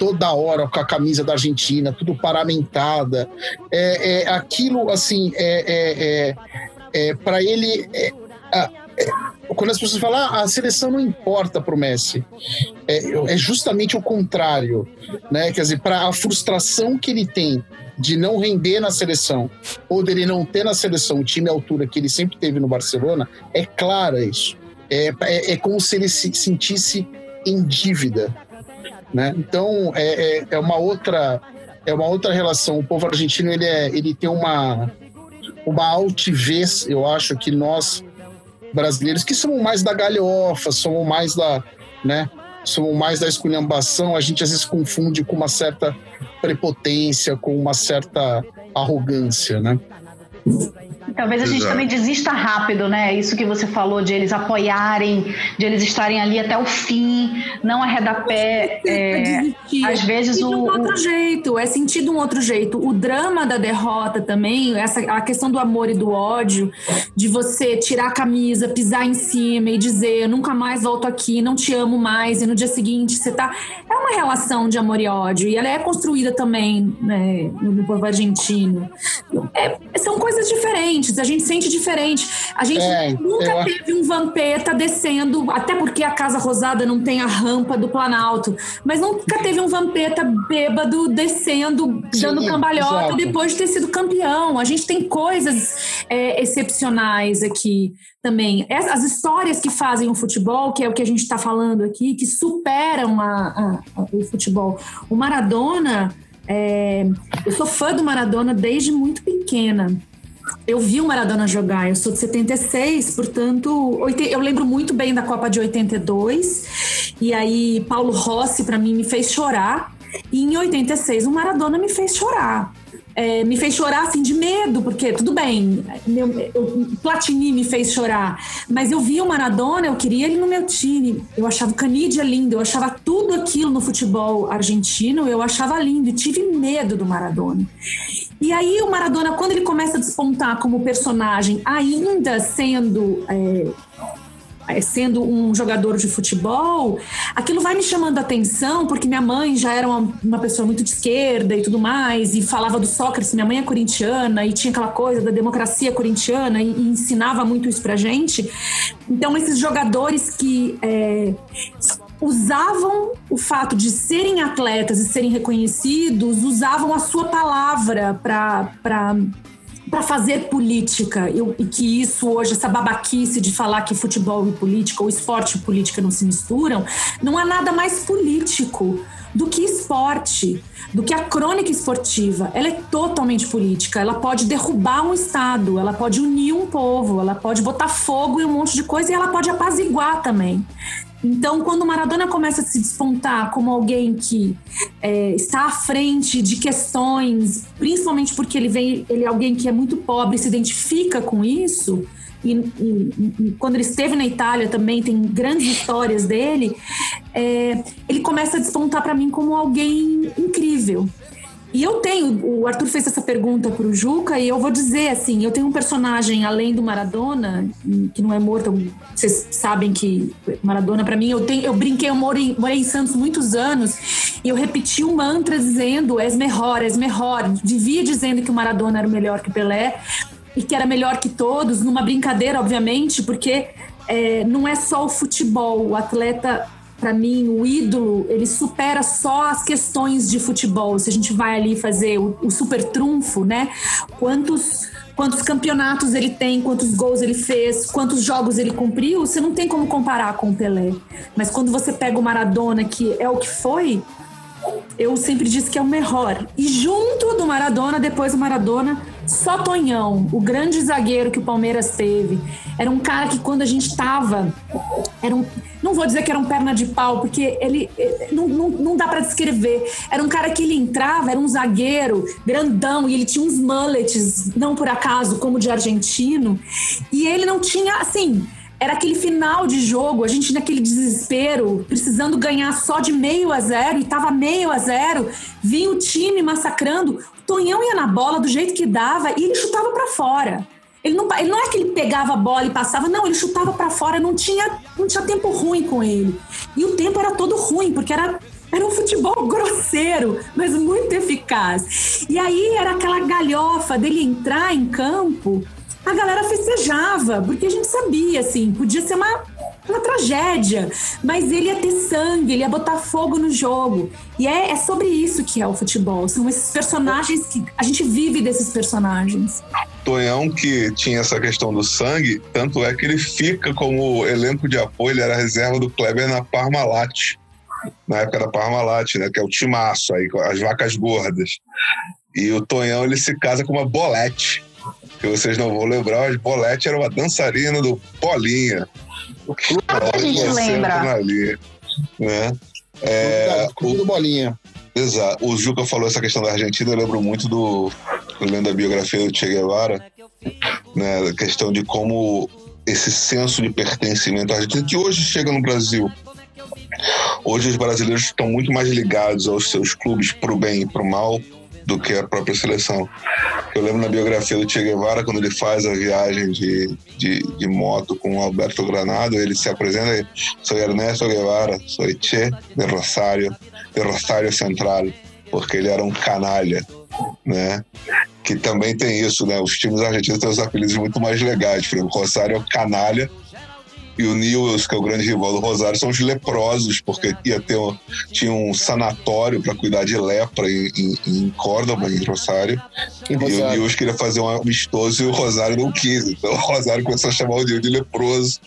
toda hora com a camisa da Argentina, tudo paramentada. É, é aquilo, assim, é, é, é, é para ele. É, é, quando as pessoas falam, ah, a seleção não importa para o Messi, é, justamente o contrário, né? Quer dizer, para a frustração que ele tem de não render na seleção ou dele não ter na seleção o time à altura que ele sempre teve no Barcelona, é clara isso. É, é, é como se ele se sentisse em dívida né? Então é, é, é, uma outra é uma outra relação. O povo argentino ele, é, ele tem uma uma altivez, eu acho que nós brasileiros que somos mais da galhofa, somos mais da, né? Somos mais da esculhambação, a gente às vezes confunde com uma certa prepotência, com uma certa arrogância, né? Talvez a gente também desista rápido, né? Isso que você falou de eles apoiarem, de eles estarem ali até o fim, não arredar pé. É, às vezes é o, um outro jeito, é sentido um outro jeito. O drama da derrota também, essa a questão do amor e do ódio, de você tirar a camisa, pisar em cima e dizer, eu nunca mais volto aqui, não te amo mais, e no dia seguinte você tá. É uma relação de amor e ódio, e ela é construída também né, no povo argentino. É, são coisas diferentes diferentes, a gente sente diferente. A gente é, nunca teve um Vampeta descendo, até porque a Casa Rosada não tem a rampa do Planalto, mas nunca teve um Vampeta bêbado descendo, Sim, dando cambalhota exato. depois de ter sido campeão. A gente tem coisas é, excepcionais aqui também. As histórias que fazem o futebol, que é o que a gente está falando aqui, que superam a, a, a, o futebol. O Maradona. É, eu sou fã do Maradona desde muito pequena eu vi o Maradona jogar, eu sou de 76, portanto, eu lembro muito bem da Copa de 82 E aí, Paulo Rossi, para mim, me fez chorar. E em 86, o Maradona me fez chorar. É, me fez chorar assim de medo, porque tudo bem, meu, eu, Platini me fez chorar, mas eu vi o Maradona, eu queria ele no meu time. Eu achava o Canidia lindo, eu achava tudo aquilo no futebol argentino, eu achava lindo e tive medo do Maradona. E aí o Maradona, quando ele começa a despontar como personagem, ainda sendo é, é, sendo um jogador de futebol, aquilo vai me chamando a atenção, porque minha mãe já era uma, uma, pessoa muito de esquerda e tudo mais, e falava do Sócrates, minha mãe é corintiana, e tinha aquela coisa da democracia corintiana, e, e ensinava muito isso pra gente. Então, esses jogadores que é, usavam o fato de serem atletas e serem reconhecidos, usavam a sua palavra para para fazer política eu, e que isso hoje, essa babaquice de falar que futebol e política, ou esporte e política não se misturam, não há nada mais político do que esporte, do que a crônica esportiva. Ela é totalmente política. Ela pode derrubar um Estado, ela pode unir um povo, ela pode botar fogo em um monte de coisa e ela pode apaziguar também. Então, quando Maradona começa a se despontar como alguém que é, está à frente de questões, principalmente porque ele vem, ele é alguém que é muito pobre se identifica com isso, e, e, e, quando ele esteve na Itália também tem grandes histórias dele, é, ele começa a despontar para mim como alguém incrível. E eu tenho, o Arthur fez essa pergunta para o Juca e eu vou dizer assim, eu tenho um personagem além do Maradona, que não é morto, vocês sabem que Maradona para mim, eu tenho, eu brinquei, eu morei, morei em Santos muitos anos e eu repeti um mantra dizendo, és melhor, és melhor, vivia dizendo que o Maradona era melhor que o Pelé e que era melhor que todos, numa brincadeira, obviamente, porque é, não é só o futebol, o atleta para mim, o ídolo, ele supera só as questões de futebol. Se a gente vai ali fazer o, o super trunfo, né? Quantos quantos campeonatos ele tem, quantos gols ele fez, quantos jogos ele cumpriu, você não tem como comparar com o Pelé. Mas quando você pega o Maradona, que é o que foi, eu sempre disse que é o melhor. E junto do Maradona, depois do Maradona, só Tonhão, o grande zagueiro que o Palmeiras teve. Era um cara que quando a gente tava, era um, não vou dizer que era um perna de pau, porque ele não, não, não dá para descrever. Era um cara que ele entrava, era um zagueiro grandão e ele tinha uns mullets, não por acaso, como de argentino. E ele não tinha, assim, era aquele final de jogo, a gente naquele desespero, precisando ganhar só de meio a zero, e tava meio a zero, vinha o time massacrando, Tonhão ia na bola do jeito que dava e ele chutava para fora. Ele não, ele não é que ele pegava a bola e passava, não, ele chutava para fora, não tinha, não tinha tempo ruim com ele. E o tempo era todo ruim, porque era era um futebol grosseiro, mas muito eficaz. E aí era aquela galhofa dele entrar em campo a galera festejava, porque a gente sabia, assim, podia ser uma, uma tragédia, mas ele ia ter sangue, ele ia botar fogo no jogo. E é, é sobre isso que é o futebol. São esses personagens que a gente vive desses personagens. Tonhão, que tinha essa questão do sangue, tanto é que ele fica como elenco de apoio, ele era reserva do Kleber na Parmalat, na época da Parmalat, né, que é o timaço aí, as vacas gordas. E o Tonhão, ele se casa com uma bolete que vocês não vão lembrar, mas Bolete era uma dançarina do Bolinha. Claro que a gente lembra. Ali, né? É, o, do Bolinha. Exato. O Juca falou essa questão da Argentina, eu lembro muito do. lendo a biografia do Che Guevara, né? A questão de como esse senso de pertencimento argentino, que hoje chega no Brasil. Hoje os brasileiros estão muito mais ligados aos seus clubes para o bem e para o mal do que a própria seleção. Eu lembro na biografia do Che Guevara, quando ele faz a viagem de, de, de moto com o Alberto Granado, ele se apresenta, sou Ernesto Guevara, sou Che de Rosário, de Rosário Central, porque ele era um canalha, né? Que também tem isso, né? Os times argentinos têm os apelidos muito mais legais. Por exemplo, Rosário é o canalha, e o Newells, que é o grande rival do Rosário, são os leprosos, porque ia ter um, tinha um sanatório para cuidar de lepra em, em, em Córdoba, em Rosário. Rosário. E o Newells queria fazer um amistoso e o Rosário não quis. Então o Rosário começou a chamar o Newells de leproso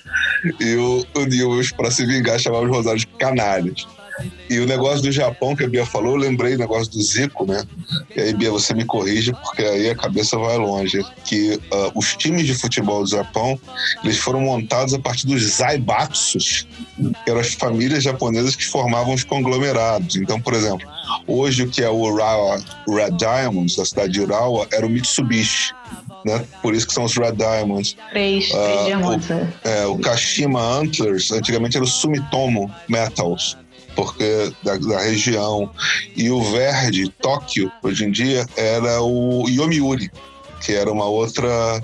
e o, o Newells, para se vingar, chamava os Rosários de canalhas. E o negócio do Japão que a Bia falou, eu lembrei do negócio do Zico, né? E aí, Bia, você me corrige, porque aí a cabeça vai longe. Que uh, os times de futebol do Japão, eles foram montados a partir dos Zaibatsus, que eram as famílias japonesas que formavam os conglomerados. Então, por exemplo, hoje o que é o Urawa Red Diamonds, da cidade de Urawa, era o Mitsubishi. Né? Por isso que são os Red Diamonds. Três, três Ah, diamantes. é. É, o Kashima Antlers, antigamente era o Sumitomo Metals, porque da, da região. E o verde, Tóquio, hoje em dia, era o Yomiuri, que era uma outra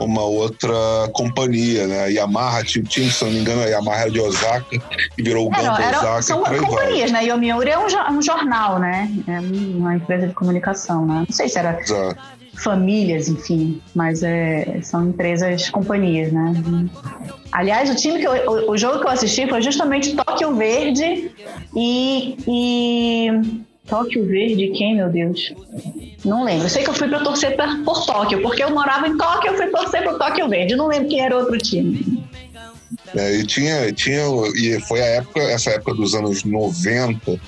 uma outra companhia, né? A Yamaha tinha se não me engano, a Yamaha era de Osaka e virou o É, era- Osaka são aí vai. companhias, né? Yomiuri é um, um jornal, né? É uma empresa de comunicação, né? Não sei se era Exato. Famílias, enfim, mas é, são empresas, companhias, né? Aliás, o time que eu- o, o jogo que eu assisti foi justamente Tóquio Verde e, e Tóquio Verde, quem, meu Deus? Não lembro. Eu sei que eu fui para torcer pra, por Tóquio, porque eu morava em Tóquio, eu fui torcer pro Tóquio Verde. Não lembro quem era outro time. É, e tinha, tinha, e foi a época, essa época dos anos 90,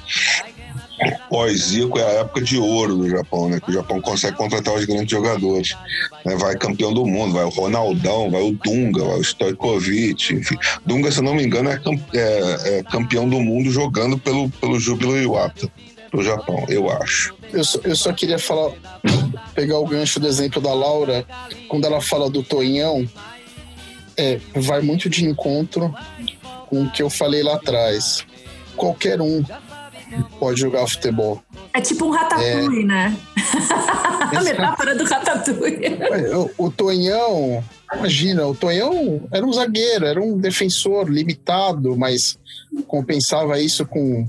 pós-Zico, é a época de ouro do Japão, né? Que o Japão consegue contratar os grandes jogadores. né? Vai campeão do mundo, vai o Ronaldão, vai o Dunga, vai o Stojkovic, enfim. Dunga, se não me engano, é, é- é campeão do mundo jogando pelo, pelo Júbilo Iwata, do Japão, eu acho. Eu só, eu só queria falar, pegar o gancho do exemplo da Laura, quando ela fala do Tonhão, é, vai muito de encontro com o que eu falei lá atrás. Qualquer um pode jogar futebol. É tipo um ratatouille, né? A metáfora do ratatouille. É, O, o Tonhão, imagina, o Tonhão era um zagueiro, era um defensor limitado, mas compensava isso com,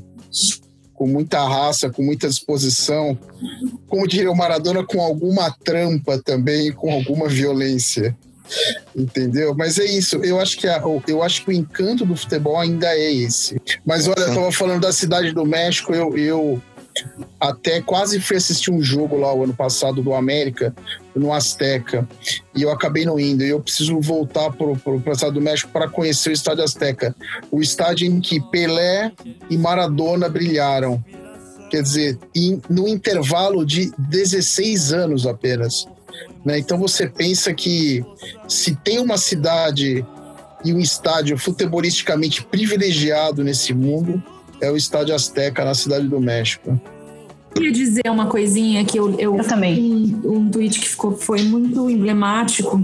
com muita raça, com muita disposição. Como diria o Maradona, com alguma trampa também, com alguma violência. Entendeu? Mas é isso. Eu acho que a- o- eu acho que o encanto do futebol ainda é esse. Mas olha, eu tava falando da cidade do México, eu, eu até quase fui assistir um jogo lá o ano passado do América no Azteca e eu acabei não indo. E eu preciso voltar pro, pro estado do México para conhecer o estádio Azteca, o estádio em que Pelé e Maradona brilharam. Quer dizer, no intervalo de 16 anos apenas. Né? Então você pensa que se tem uma cidade e um estádio futebolisticamente privilegiado nesse mundo, é o Estádio Azteca na cidade do México. queria dizer uma coisinha que eu, eu, Eu também. Um, um tweet que ficou, foi muito emblemático,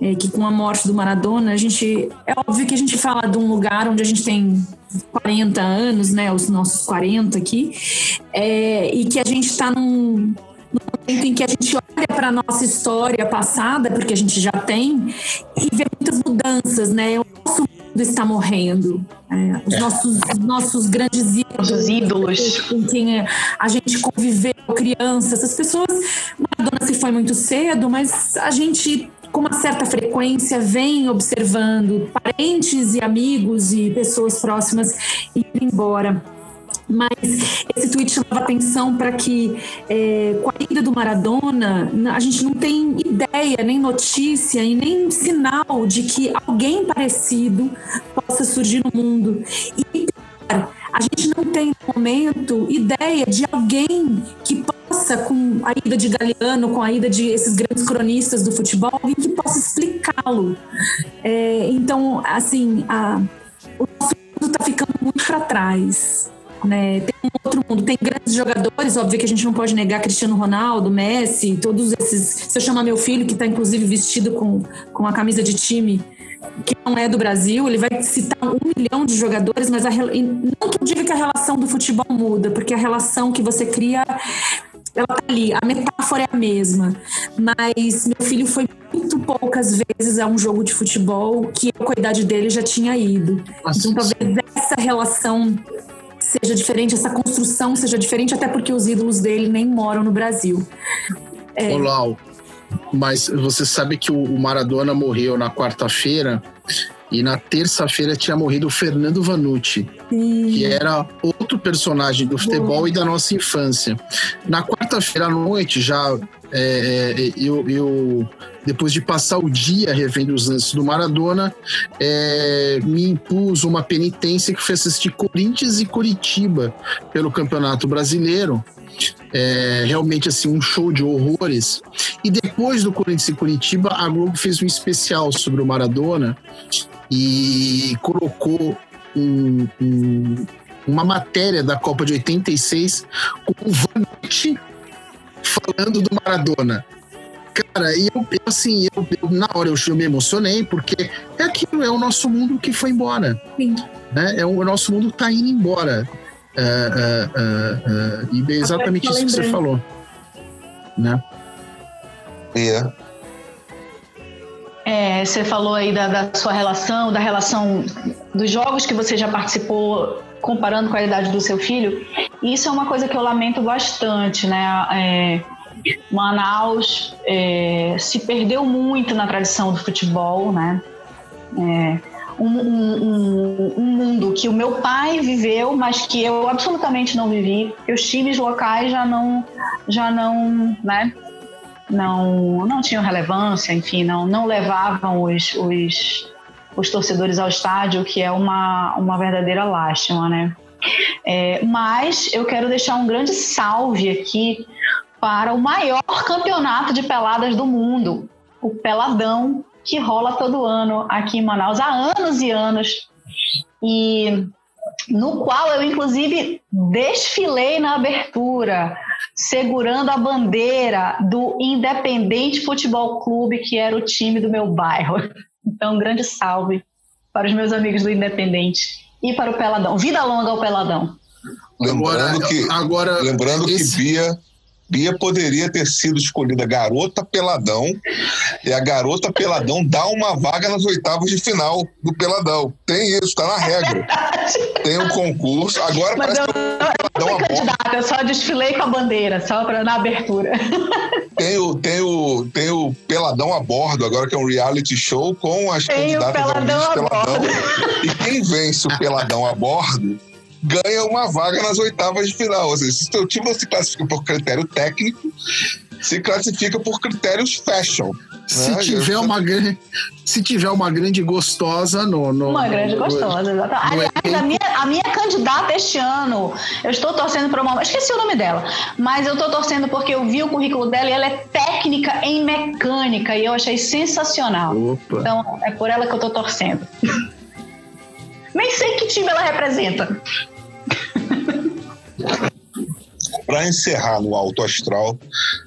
é, que com a morte do Maradona, a gente. É óbvio que a gente fala de um lugar onde a gente tem 40 anos, né? Os nossos 40 aqui, é, e que a gente está num momento em que a gente olha para a nossa história passada, porque a gente já tem, e vê muitas mudanças, né? O nosso mundo está morrendo. é, os nossos, os nossos grandes ídolos, Os ídolos. com quem a gente conviveu, criança, essas pessoas. Maradona se foi muito cedo, mas a gente, com uma certa frequência, vem observando parentes e amigos e pessoas próximas ir embora. Mas esse tweet chamava atenção para que, é, com a ida do Maradona, a gente não tem ideia, nem notícia e nem sinal de que alguém parecido possa surgir no mundo. E a gente não tem, no momento, ideia de alguém que possa, com a ida de Galeano, com a ida de esses grandes cronistas do futebol, alguém que possa explicá-lo. É, então, assim, a, o nosso mundo está ficando muito para trás. Né? Tem um outro mundo, tem grandes jogadores, óbvio que a gente não pode negar Cristiano Ronaldo, Messi, todos esses. Se eu chamar meu filho, que está inclusive vestido com, com a camisa de time que não é do Brasil, ele vai citar um milhão de jogadores, mas a, não que eu diga que a relação do futebol muda, porque a relação que você cria, ela tá ali, a metáfora é a mesma. Mas meu filho foi muito poucas vezes a um jogo de futebol que eu, com a idade dele, já tinha ido. Então talvez essa relação seja diferente, essa construção seja diferente, até porque os ídolos dele nem moram no Brasil. Ô, Lau, mas você sabe que o Maradona morreu na quarta-feira e na terça-feira tinha morrido o Fernando Vanucci, que era outro personagem do futebol e da nossa infância. Na quarta-feira à noite, já é, é, eu, eu, depois de passar o dia revendo os lances do Maradona, é, me impus uma penitência que foi assistir Corinthians e Curitiba pelo Campeonato Brasileiro. É, realmente assim um show de horrores. E depois do Corinthians e Curitiba, a Globo fez um especial sobre o Maradona e colocou um, um, uma matéria da Copa de 86 com o Vanucci falando do Maradona. Cara, e eu, eu assim, eu, eu, na hora eu, eu me emocionei, porque é aquilo, é o nosso mundo que foi embora. Sim. Né? É o, o nosso mundo tá indo embora. É, é, é, é, e é exatamente isso que você falou. Né? É. É, você falou aí da, da sua relação, da relação dos jogos que você já participou, comparando com a idade do seu filho. Isso é uma coisa que eu lamento bastante, né? É, Manaus é, se perdeu muito na tradição do futebol, né? É, um, um- um- mundo que o meu pai viveu, mas que eu absolutamente não vivi, os times locais já não, já não, né? Não, não tinham relevância, enfim, não, não levavam os, os, os torcedores ao estádio, que é uma, uma verdadeira lástima, né? É, mas eu quero deixar um grande salve aqui para o maior campeonato de peladas do mundo, o Peladão, que rola todo ano aqui em Manaus, há anos e anos. E no qual eu, inclusive, desfilei na abertura, segurando a bandeira do Independente Futebol Clube, que era o time do meu bairro. Então, um grande salve para os meus amigos do Independente e para o Peladão. Vida longa ao Peladão. Lembrando Agora, que, agora lembrando esse- que Bia, Bia poderia ter sido escolhida garota peladão e a garota peladão dá uma vaga nas oitavas de final do peladão. Tem isso, tá na regra. Tem um concurso. Agora Mas parece eu, que eu o fui aborda. candidata, eu só desfilei com a bandeira, só pra, na abertura. Tem o, tem, o, tem o Peladão a bordo, agora que é um reality show com as Tem o candidatas ao Peladão Miss a Peladão. E quem vence o Peladão a bordo ganha uma vaga nas oitavas de final. Ou seja, se o seu time não se classifica por critério técnico, se classifica por critérios fashion. se né? tiver Eu- uma grande, se tiver uma grande gostosa no, no Uma grande no- gostosa, exatamente. Aliás, a minha, a minha candidata este ano, eu estou torcendo para uma. Esqueci o nome dela, mas eu estou torcendo porque eu vi o currículo dela e ela é técnica em mecânica e eu achei sensacional. Opa. Então é por ela que eu estou torcendo. Nem sei que time ela representa. Para encerrar no alto astral,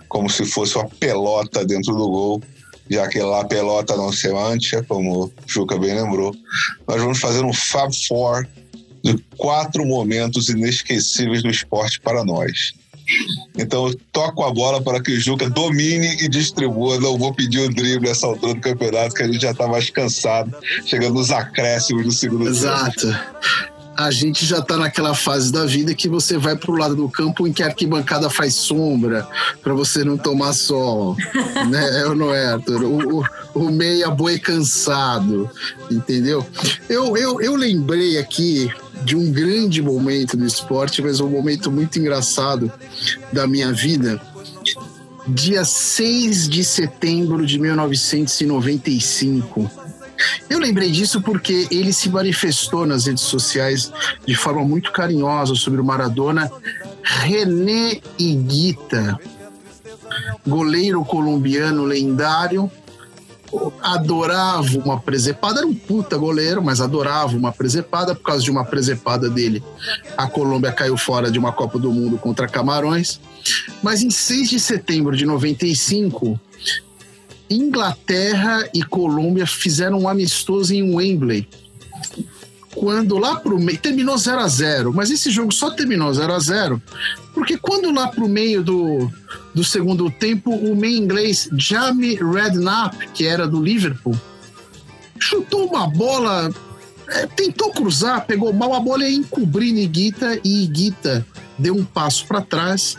como se fosse uma pelota dentro do gol, já que lá pelota não se mancha, como o Juca bem lembrou, nós vamos fazer um Fab Four de quatro momentos inesquecíveis do esporte para nós. Então, eu toco a bola para que o Juca domine e distribua. Não vou pedir o drible nessa altura do campeonato, que a gente já está mais cansado, chegando nos acréscimos do segundo tempo. Exato. A gente já tá naquela fase da vida que você vai pro lado do campo em que a arquibancada faz sombra para você não tomar sol, né? É ou não é, Arthur? O, o, o meia boi cansado, entendeu? Eu, eu, eu lembrei aqui de um grande momento do esporte, mas um momento muito engraçado da minha vida. Dia 6 de setembro de 1995. Eu lembrei disso porque ele se manifestou nas redes sociais de forma muito carinhosa sobre o Maradona. René Higuita, goleiro colombiano lendário, adorava uma presepada, era um puta goleiro, mas adorava uma presepada. Por causa de uma presepada dele, a Colômbia caiu fora de uma Copa do Mundo contra Camarões. Mas em 6 de setembro de 95, Inglaterra e Colômbia fizeram um amistoso em Wembley. Quando lá pro meio. Terminou 0 a 0 mas esse jogo só terminou 0 a 0 porque quando lá pro meio do, do segundo tempo, o meio inglês Jamie Redknapp, que era do Liverpool, chutou uma bola, é, tentou cruzar, pegou mal a bola e encobrir Niguita e Iguita deu um passo para trás.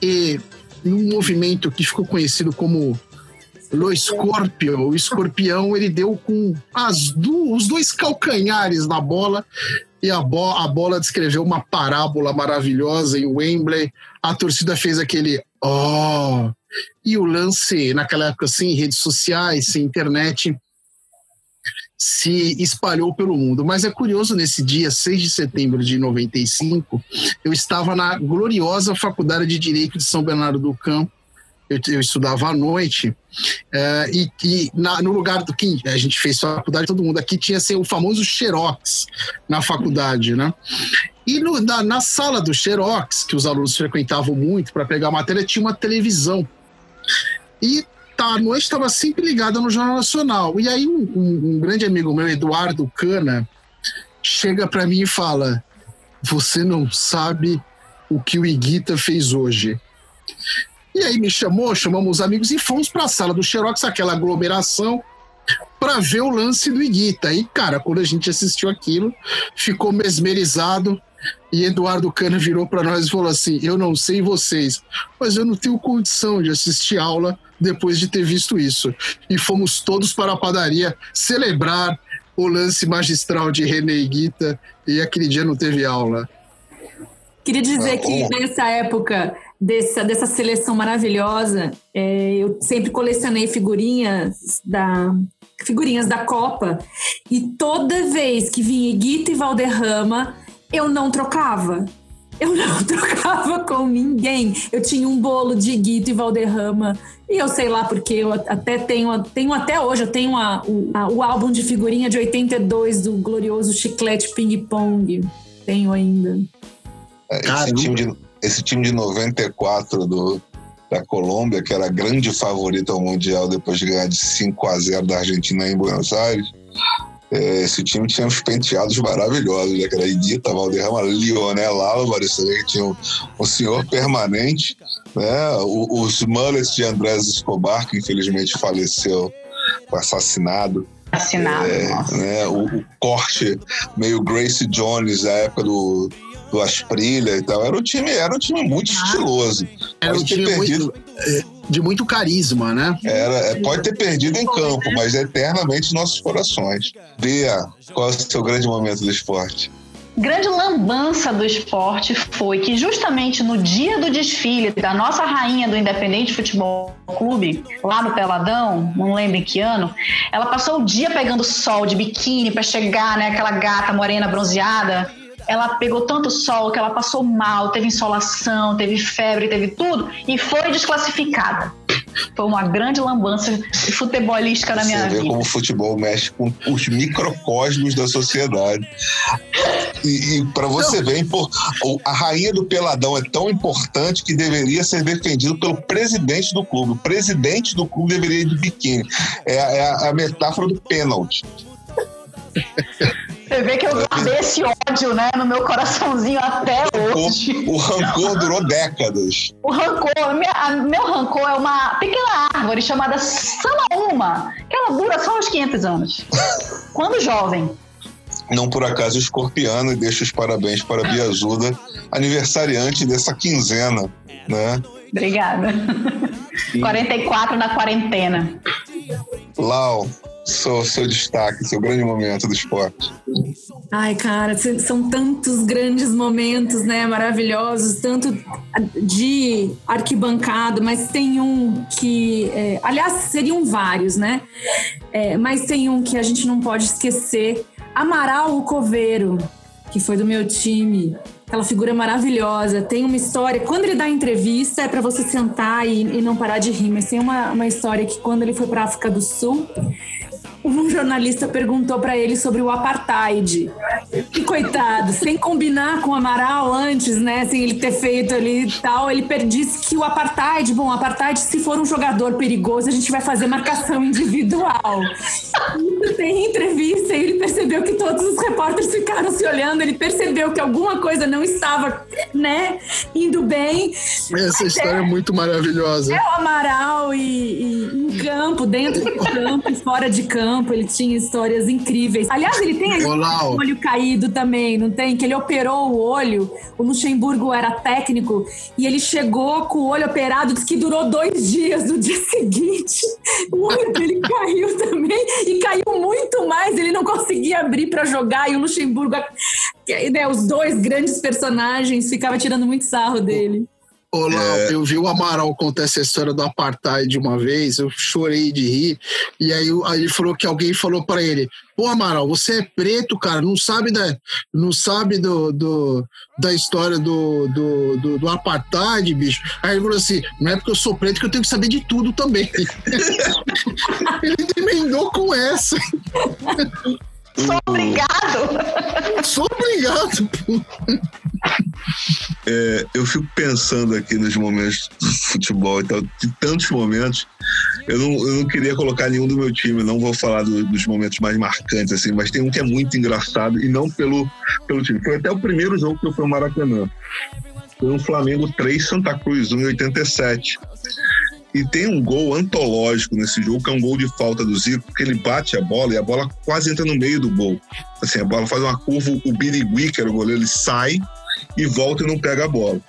E num movimento que ficou conhecido como Lo Scorpio, o escorpião, ele deu com as du os dois calcanhares na bola e a, bo a bola descreveu uma parábola maravilhosa em Wembley. A torcida fez aquele oh E o lance, naquela época, sem redes sociais, sem internet, se espalhou pelo mundo. Mas é curioso, nesse dia, 6 de setembro de 95, eu estava na gloriosa Faculdade de Direito de São Bernardo do Campo, eu, eu estudava à noite, eh, e, e na- no lugar do que a gente fez faculdade, todo mundo aqui tinha assim, o famoso Xerox na faculdade, né? E no- na, na sala do Xerox, que os alunos frequentavam muito para pegar matéria, tinha uma televisão. E tá, à noite estava sempre ligada no Jornal Nacional. E aí um- um grande amigo meu, Eduardo Cana, chega para mim e fala: Você não sabe o que o Iguita fez hoje. E aí me chamou, chamamos os amigos e fomos para a sala do Xerox, aquela aglomeração, para ver o lance do Iguita. E, cara, quando a gente assistiu aquilo, ficou mesmerizado. E Eduardo Cana virou para nós e falou assim: Eu não sei vocês, mas eu não tenho condição de assistir aula depois de ter visto isso. E fomos todos para a padaria celebrar o lance magistral de René Iguita. E aquele dia não teve aula. Queria dizer Ah, que nessa época dessa, dessa seleção maravilhosa, é, eu sempre colecionei figurinhas da figurinhas da Copa e toda vez que vinha Guita e Valderrama, eu não trocava. Eu não trocava com ninguém. Eu tinha um bolo de Guito e Valderrama. E eu sei lá porque eu até tenho, tenho até hoje, eu tenho a- o, a- o álbum de figurinha de 82 do glorioso Chiclete Ping Pong. Tenho ainda. Esse Caramba. time, de, esse time de 94 do, da Colômbia, que era grande favorita ao Mundial depois de ganhar de 5 a 0 da Argentina em Buenos Aires, é, esse time tinha uns penteados maravilhosos, né? Que era Iguita, Valderrama, Lionel Álvares, que tinha um, um senhor permanente, né? O- os mullets de Andrés Escobar, que infelizmente faleceu, foi assassinado Assinado. nossa. né, o, o corte meio Grace Jones da época do, do Asprilha e tal. Era um time, era um time muito estiloso. Era um Pode ter time perdido, muito, é, de muito carisma, né? era, é, pode ter perdido em campo, mas é eternamente em nossos corações. Bia, qual é o seu grande momento do esporte? Grande lambança do esporte foi que justamente no dia do desfile da nossa rainha do Independente Futebol Clube, lá no Peladão, não lembro em que ano, ela passou o dia pegando sol de biquíni para chegar, né, aquela gata morena bronzeada. Ela pegou tanto sol que ela passou mal, teve insolação, teve febre, teve tudo e foi desclassificada. Foi uma grande lambança futebolística na minha Você vê vida. como o futebol mexe com os microcosmos da sociedade. E, para você ver, a rainha do Peladão é tão importante que deveria ser defendido pelo presidente do clube. O presidente do clube deveria ir de biquíni. É, a- é a, a metáfora do pênalti. Você vê que eu guardei esse ódio, né, no meu coraçãozinho até hoje. O rancor durou décadas. O rancor, minha- meu rancor é uma pequena árvore chamada Samaúma, que ela dura só uns 500 anos. Quando jovem. Não por acaso escorpiano e deixo os parabéns para a Bia Azuda, aniversariante dessa quinzena, né? Obrigada. 44 na quarentena. Lau, seu, seu destaque, seu grande momento do esporte. Ai, cara, são tantos grandes momentos, né? Maravilhosos, tanto de arquibancada, mas tem um que. é, aliás, seriam vários, né? É, mas tem um que a gente não pode esquecer: Amaral o Coveiro, que foi do meu time. Aquela figura maravilhosa. Tem uma história. Quando ele dá entrevista, é para você sentar e, e não parar de rir. Mas tem uma, uma história que, quando ele foi para África do Sul, um jornalista perguntou para ele sobre o apartheid. E coitado, sem combinar com o Amaral antes, né, sem ele ter feito ali e tal, ele disse que o apartheid, bom, o apartheid, se for um jogador perigoso, a gente vai fazer marcação individual. E Tem entrevista e ele percebeu que todos os repórteres ficaram se olhando, ele percebeu que alguma coisa não estava, né, indo bem. Essa história é muito maravilhosa. É o Amaral e, e em campo, dentro do campo e fora de campo, ele tinha histórias incríveis. Aliás, ele tem o olho caído também, não tem? Que ele operou o olho, o Luxemburgo era técnico e ele chegou com o olho operado, disse que durou dois dias. No dia seguinte, o olho dele caiu também e caiu muito mais. Ele não conseguia abrir para jogar e o Luxemburgo, né, os dois grandes personagens, ficava tirando muito sarro dele. Olá, É. eu vi o Amaral contar essa história do apartheid uma vez, eu chorei de rir, e aí, aí ele falou que alguém falou pra ele, pô Amaral, você é preto, cara, não sabe da, não sabe do, do- da história do, do, do, do apartheid, bicho. Aí ele falou assim, não é porque eu sou preto que eu tenho que saber de tudo também. ele emendou com essa, Sou obrigado. sou obrigado, pô. É, eu fico pensando aqui nos momentos do futebol e tal, de tantos momentos. Eu não, eu não queria colocar nenhum do meu time, não vou falar do- dos momentos mais marcantes, assim, mas tem um que é muito engraçado e não pelo, pelo time. Foi até o primeiro jogo que eu fui ao Maracanã. Foi um Flamengo 3, Santa Cruz 1 em 87. E tem um gol antológico nesse jogo, que é um gol de falta do Zico, que ele bate a bola e a bola quase entra no meio do gol. Assim, a bola faz uma curva, o Birigui, que era o goleiro, ele sai e volta e não pega a bola.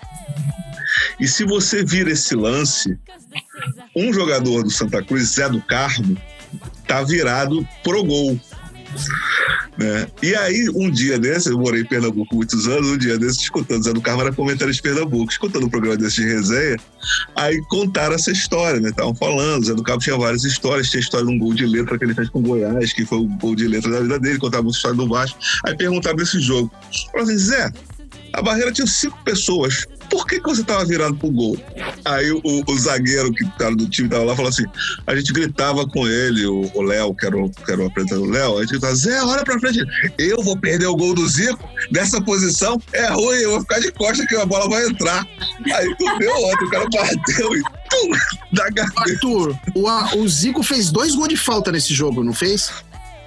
E se você vira esse lance, um jogador do Santa Cruz, Zé do Carmo, tá virado pro gol. Né? E aí, um dia desse, eu morei em Pernambuco muitos anos, um dia desse, escutando Zé do Carmo, era comentarista de Pernambuco, escutando um programa desse de resenha, aí contaram essa história, né? Estavam falando, Zé do Carmo tinha várias histórias, tinha a história de um gol de letra que ele fez com Goiás, que foi o gol de letra da vida dele, contava muita história do Vasco. Aí perguntaram desse jogo. Falaram assim, Zé, a barreira tinha cinco pessoas. Por que, que você tava virado pro gol? Aí o, o zagueiro que era do time tava lá falou assim: a gente gritava com ele, o Léo, que era o, que era o apresentador Léo, a gente gritava, Zé, olha pra frente. Eu vou perder o gol do Zico nessa posição, é ruim, eu vou ficar de costas que a bola vai entrar. Aí tu deu outro, o cara bateu e tum, da gaveta. Arthur, o, o Zico fez dois gols de falta nesse jogo, não fez?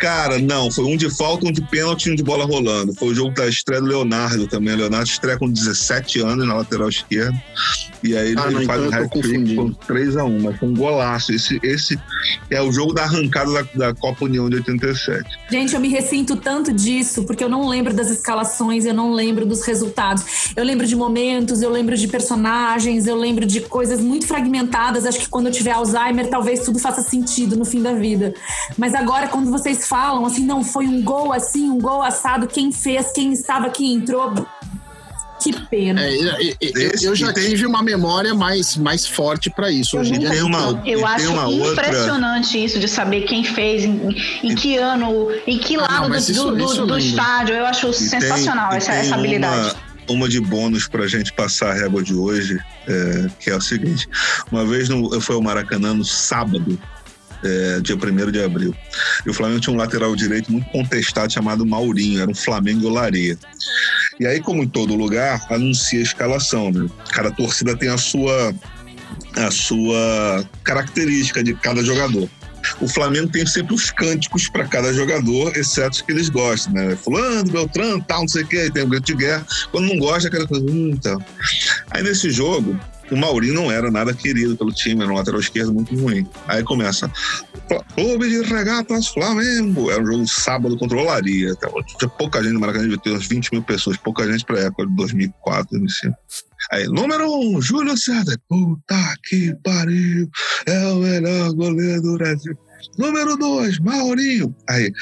Cara, não, foi um de falta, um de pênalti e um de bola rolando. Foi o jogo da estreia do Leonardo também. O Leonardo estreia com 17 anos na lateral esquerda. E aí ele, Ah, não, ele faz então um hat-trick com 3x1, mas foi um golaço. Esse, esse é o jogo da arrancada da, da Copa União de 87. Gente, eu me ressinto tanto disso, porque eu não lembro das escalações, eu não lembro dos resultados. Eu lembro de momentos, eu lembro de personagens, eu lembro de coisas muito fragmentadas. Acho que quando eu tiver Alzheimer, talvez tudo faça sentido no fim da vida. Mas agora, quando vocês falam assim, não, foi um gol assim, um gol assado, quem fez, quem estava aqui entrou. Que pena. É, eu, eu- eu- Esse eu já tem- tive uma memória mais, mais forte pra isso. Hoje E dia, tem uma, Eu acho tem uma outra. impressionante isso de saber quem fez, em, em que ano, em que Ah, lado não, mas do, isso- do- isso eu do estádio. Eu acho E tem- sensacional e essa, tem essa habilidade. Uma, uma de bônus pra gente passar a régua de hoje, é, que é o seguinte: uma vez no, eu fui ao Maracanã no sábado, é, dia 1 de abril, e o Flamengo tinha um lateral direito muito contestado chamado Maurinho, era um Flamengo Olaria. E aí, como em todo lugar, anuncia a escalação, né? Cada torcida tem a sua, a sua característica de cada jogador. O Flamengo tem sempre os cânticos para cada jogador, exceto os que eles gostam, né? Fulano, Beltrano, tal, não sei o quê, tem um grito de guerra. Quando não gosta, aquela coisa, hum, tal. Aí nesse jogo, o Maurinho não era nada querido pelo time, era um lateral esquerdo muito ruim. Aí começa, Clube de Regatas Flamengo. Era um jogo sábado contra o Olaria. Tinha pouca gente no Maracanã, devia ter umas 20 mil pessoas, pouca gente pra época de 2004, 2005. Aí, número um, Júlio César. Puta que pariu. É o melhor goleiro do Brasil. Número dois, Maurinho. Aí,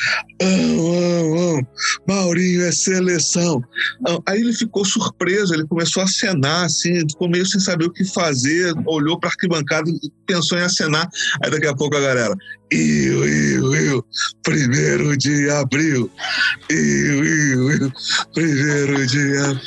ão, ão, ão. Maurinho é seleção. Ão. Aí ele ficou surpreso, ele começou a acenar, assim, ficou meio sem saber o que fazer, olhou para arquibancada e pensou em acenar. Aí daqui a pouco a galera, iu, iu, primeiro de abril, iu, iu, primeiro de abril.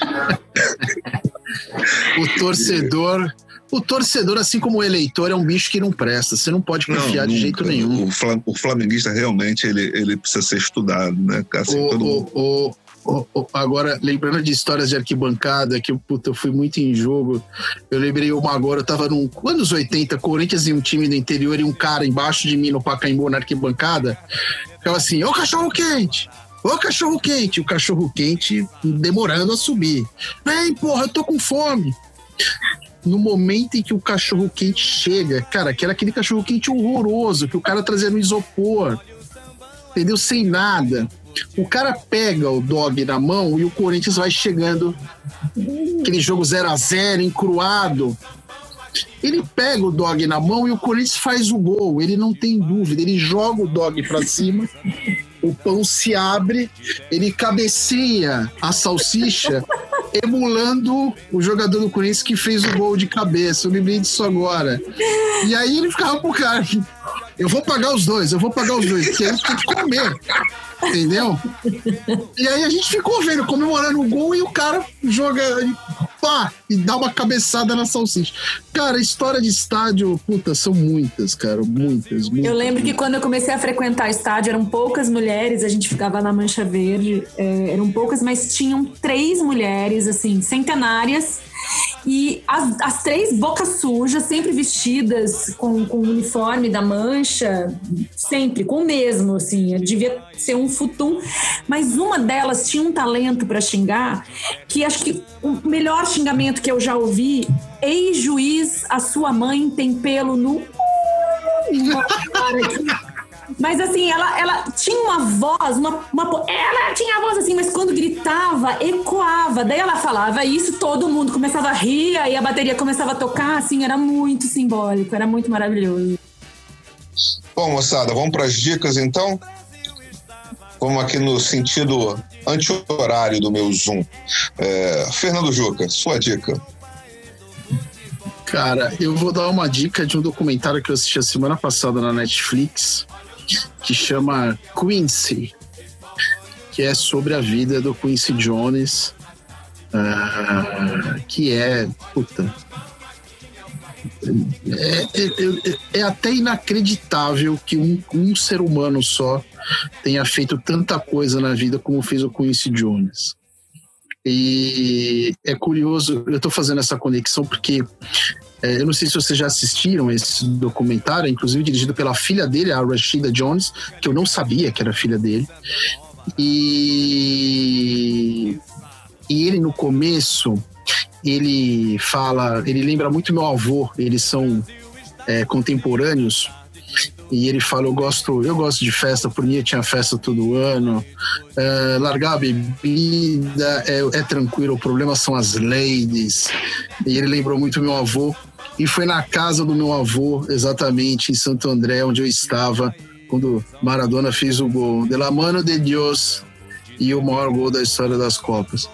o torcedor. O torcedor, assim como o eleitor, é um bicho que não presta. Você não pode confiar de nunca. jeito nenhum. O, flam- o flamenguista realmente ele, ele precisa ser estudado, né? Assim, O- todo o- o- o- agora, lembrando de histórias de arquibancada, que puta, eu fui muito em jogo. Eu lembrei uma agora, eu tava num. Anos 80, Corinthians e um time do interior e um cara embaixo de mim no Pacaembu, na arquibancada, ficava assim: Ô cachorro quente! Ô cachorro quente! O cachorro quente demorando a subir. Vem, porra, eu tô com fome. No momento em que o cachorro quente chega, cara, que era aquele cachorro quente horroroso que o cara trazia no isopor, entendeu? Sem nada. O cara pega o dog na mão e o Corinthians vai chegando. Aquele jogo 0 a 0 encruado. Ele pega o dog na mão e o Corinthians faz o gol. Ele não tem dúvida. Ele joga o dog pra cima. O pão se abre, ele cabeceia a salsicha emulando o jogador do Corinthians que fez o gol de cabeça. Eu lembrei disso agora. E aí ele ficava pro cara. Eu vou pagar os dois, eu vou pagar os dois, porque gente tem que comer. Entendeu? E aí a gente ficou vendo, comemorando o gol e o cara joga pá, e dá uma cabeçada na salsicha. Cara, história de estádio, puta, são muitas, cara, muitas, muitas. Eu lembro que quando eu comecei a frequentar estádio, eram poucas mulheres, a gente ficava na Mancha Verde, é, eram poucas, mas tinham três mulheres, assim, centenárias, e as, as três bocas sujas, sempre vestidas com, com o uniforme da Mancha, sempre, com o mesmo, assim, devia ser um futum, mas uma delas tinha um talento para xingar, que acho que o melhor xingamento que eu já ouvi, ex-juiz, a sua mãe tem pelo no... Mas assim, ela, ela tinha uma voz, uma, uma, ela tinha a voz assim, mas quando gritava, ecoava. Daí ela falava isso, todo mundo começava a rir, aí a bateria começava a tocar, assim, era muito simbólico, era muito maravilhoso. Bom, moçada, vamos para as dicas então? Vamos aqui no sentido anti-horário do meu Zoom. É, Fernando Juca, sua dica. Cara, eu vou dar uma dica de um documentário que eu assisti a semana passada na Netflix, que chama Quincy, que é sobre a vida do Quincy Jones, uh, que é, puta, é, é, é, é, até inacreditável que um, um, ser humano só tenha feito tanta coisa na vida como fez o Quincy Jones. E é curioso, eu estou fazendo essa conexão porque é, eu não sei se vocês já assistiram esse documentário, inclusive dirigido pela filha dele, a Rashida Jones, que eu não sabia que era filha dele. E, e ele no começo, ele fala, ele lembra muito meu avô, eles são é, contemporâneos. E ele fala, eu gosto, eu gosto de festa, por mim tinha festa todo ano. É, largar a bebida é, é tranquilo, o problema são as ladies. E ele lembrou muito meu avô, e foi na casa do meu avô, exatamente em Santo André, onde eu estava, quando Maradona fez o gol. De la mano de Deus e o maior gol da história das Copas.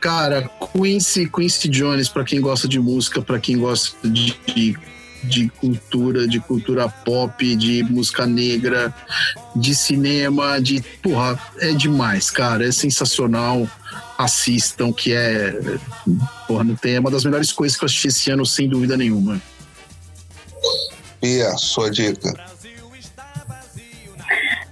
Cara, Quincy, Quincy Jones, para quem gosta de música, para quem gosta de, de, cultura, de cultura pop, de música negra, de cinema, de. Porra, é demais, cara. É sensacional assistam, que é. Porra, não tem, é uma das melhores coisas que eu assisti esse ano, sem dúvida nenhuma. Pia, sua dica.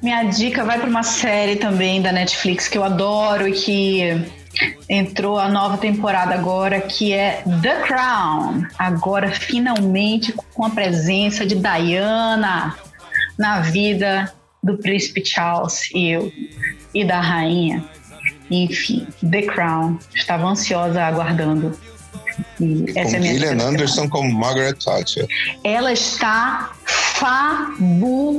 Minha dica vai para uma série também da Netflix que eu adoro e que entrou a nova temporada agora, que é The Crown. Agora, finalmente, com a presença de Diana na vida do príncipe Charles e, e da rainha. Enfim, The Crown. Estava ansiosa aguardando. E essa com é Gillian Anderson como Margaret Thatcher. Ela está fabulosa.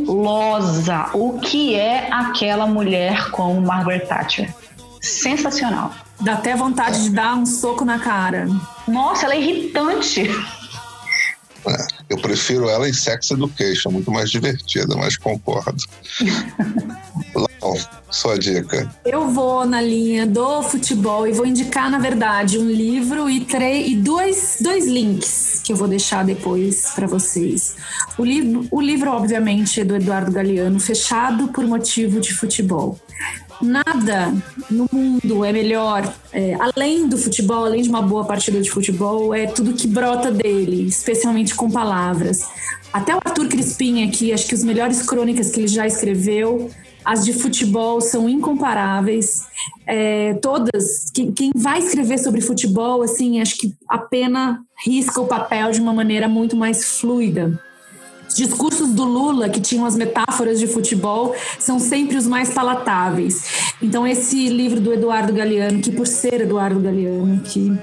O que é aquela mulher como Margaret Thatcher? Sensacional. Dá até vontade de dar um soco na cara. Nossa, ela é irritante. É, eu prefiro ela em Sex Education, muito mais divertida, mas concordo. Lau, sua dica. Eu vou na linha do futebol e vou indicar, na verdade, um livro e, e dois, dois links que eu vou deixar depois para vocês. O livro, o livro, obviamente, é do Eduardo Galeano, Fechado por Motivo de Futebol nada no mundo é melhor, é, além do futebol, além de uma boa partida de futebol, é tudo que brota dele, especialmente com palavras. Até o Arthur Crispim aqui, acho que as melhores crônicas que ele já escreveu, as de futebol são incomparáveis. É, todas, quem, quem, vai escrever sobre futebol, assim, acho que a pena risca o papel de uma maneira muito mais fluida. Os discursos do Lula, que tinham as metáforas de futebol, são sempre os mais palatáveis. Então, esse livro do Eduardo Galeano, que por ser Eduardo Galeano, que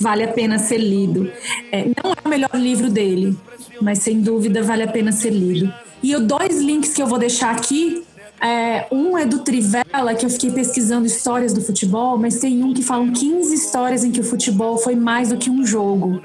vale a pena ser lido. É, não é o melhor livro dele, mas sem dúvida vale a pena ser lido. E os dois links que eu vou deixar aqui É, um é do Trivela, que eu fiquei pesquisando histórias do futebol, mas tem um que falam 15 histórias em que o futebol foi mais do que um jogo.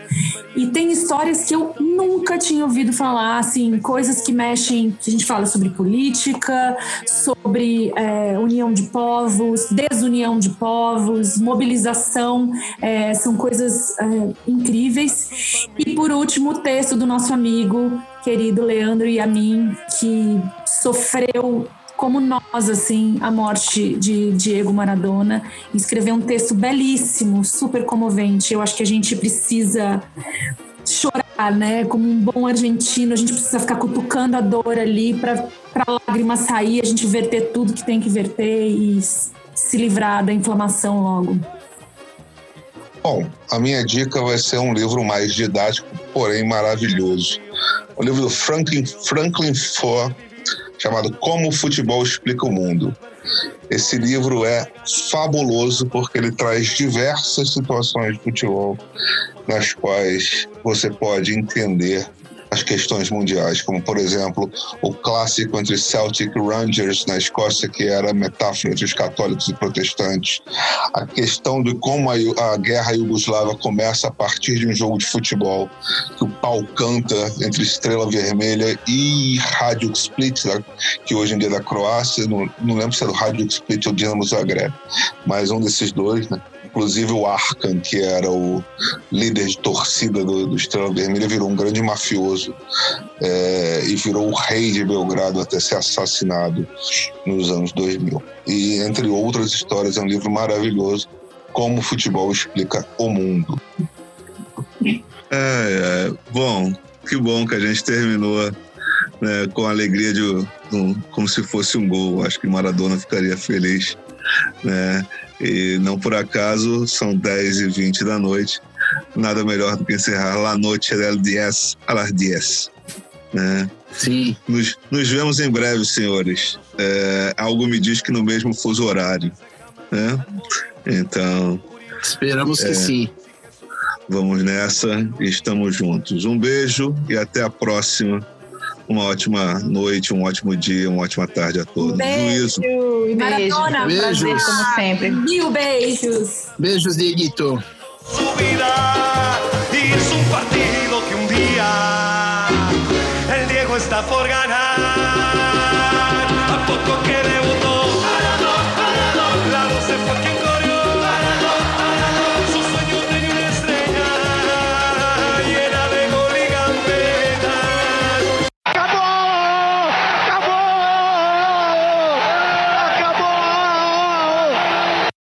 E tem histórias que eu nunca tinha ouvido falar, assim, coisas que mexem, que a gente fala sobre política, sobre é, união de povos, desunião de povos, mobilização, é, são coisas é, incríveis. E por último, o texto do nosso amigo querido Leandro Yamin, que sofreu como nós, assim, a morte de Diego Maradona, escreveu um texto belíssimo, super comovente. Eu acho que a gente precisa chorar, né? Como um bom argentino, a gente precisa ficar cutucando a dor ali para a lágrima sair, a gente verter tudo que tem que verter e se livrar da inflamação logo. Bom, a minha dica vai ser um livro mais didático, porém maravilhoso. O livro do Franklin, Franklin Ford, chamado Como o Futebol Explica o Mundo. Esse livro é fabuloso porque ele traz diversas situações de futebol nas quais você pode entender as questões mundiais, como por exemplo o clássico entre Celtic Rangers na Escócia, que era metáfora entre os católicos e protestantes, a questão de como a, a guerra iugoslava começa a partir de um jogo de futebol, que o pau canta entre Estrela Vermelha e Rádio Split, que hoje em dia é da Croácia, não, não lembro se é do Rádio Split ou Dinamo Zagreb, mas um desses dois, né? Inclusive o Arkan, que era o líder de torcida do, do Estrela Vermelha, virou um grande mafioso é, e virou o rei de Belgrado até ser assassinado nos anos 2000. E entre outras histórias, é um livro maravilhoso, Como o Futebol Explica o Mundo. É, é, bom, que bom que a gente terminou né, com a alegria de, um, como se fosse um gol. Acho que Maradona ficaria feliz. Né? E não por acaso, são 10 e 20 da noite. Nada melhor do que encerrar La Noche del 10 a las 10. Né? Sim. Nos, nos vemos em breve, senhores. É, algo me diz que no mesmo fuso horário. Né? Então. Esperamos que É. sim. Vamos nessa e estamos juntos. Um beijo e até a próxima. Uma ótima noite, um ótimo dia, uma ótima tarde a todos. Juízo. E Maradona, Beijos. Prazer, como sempre. mil beijos. Beijos, Dieguito. su vida y es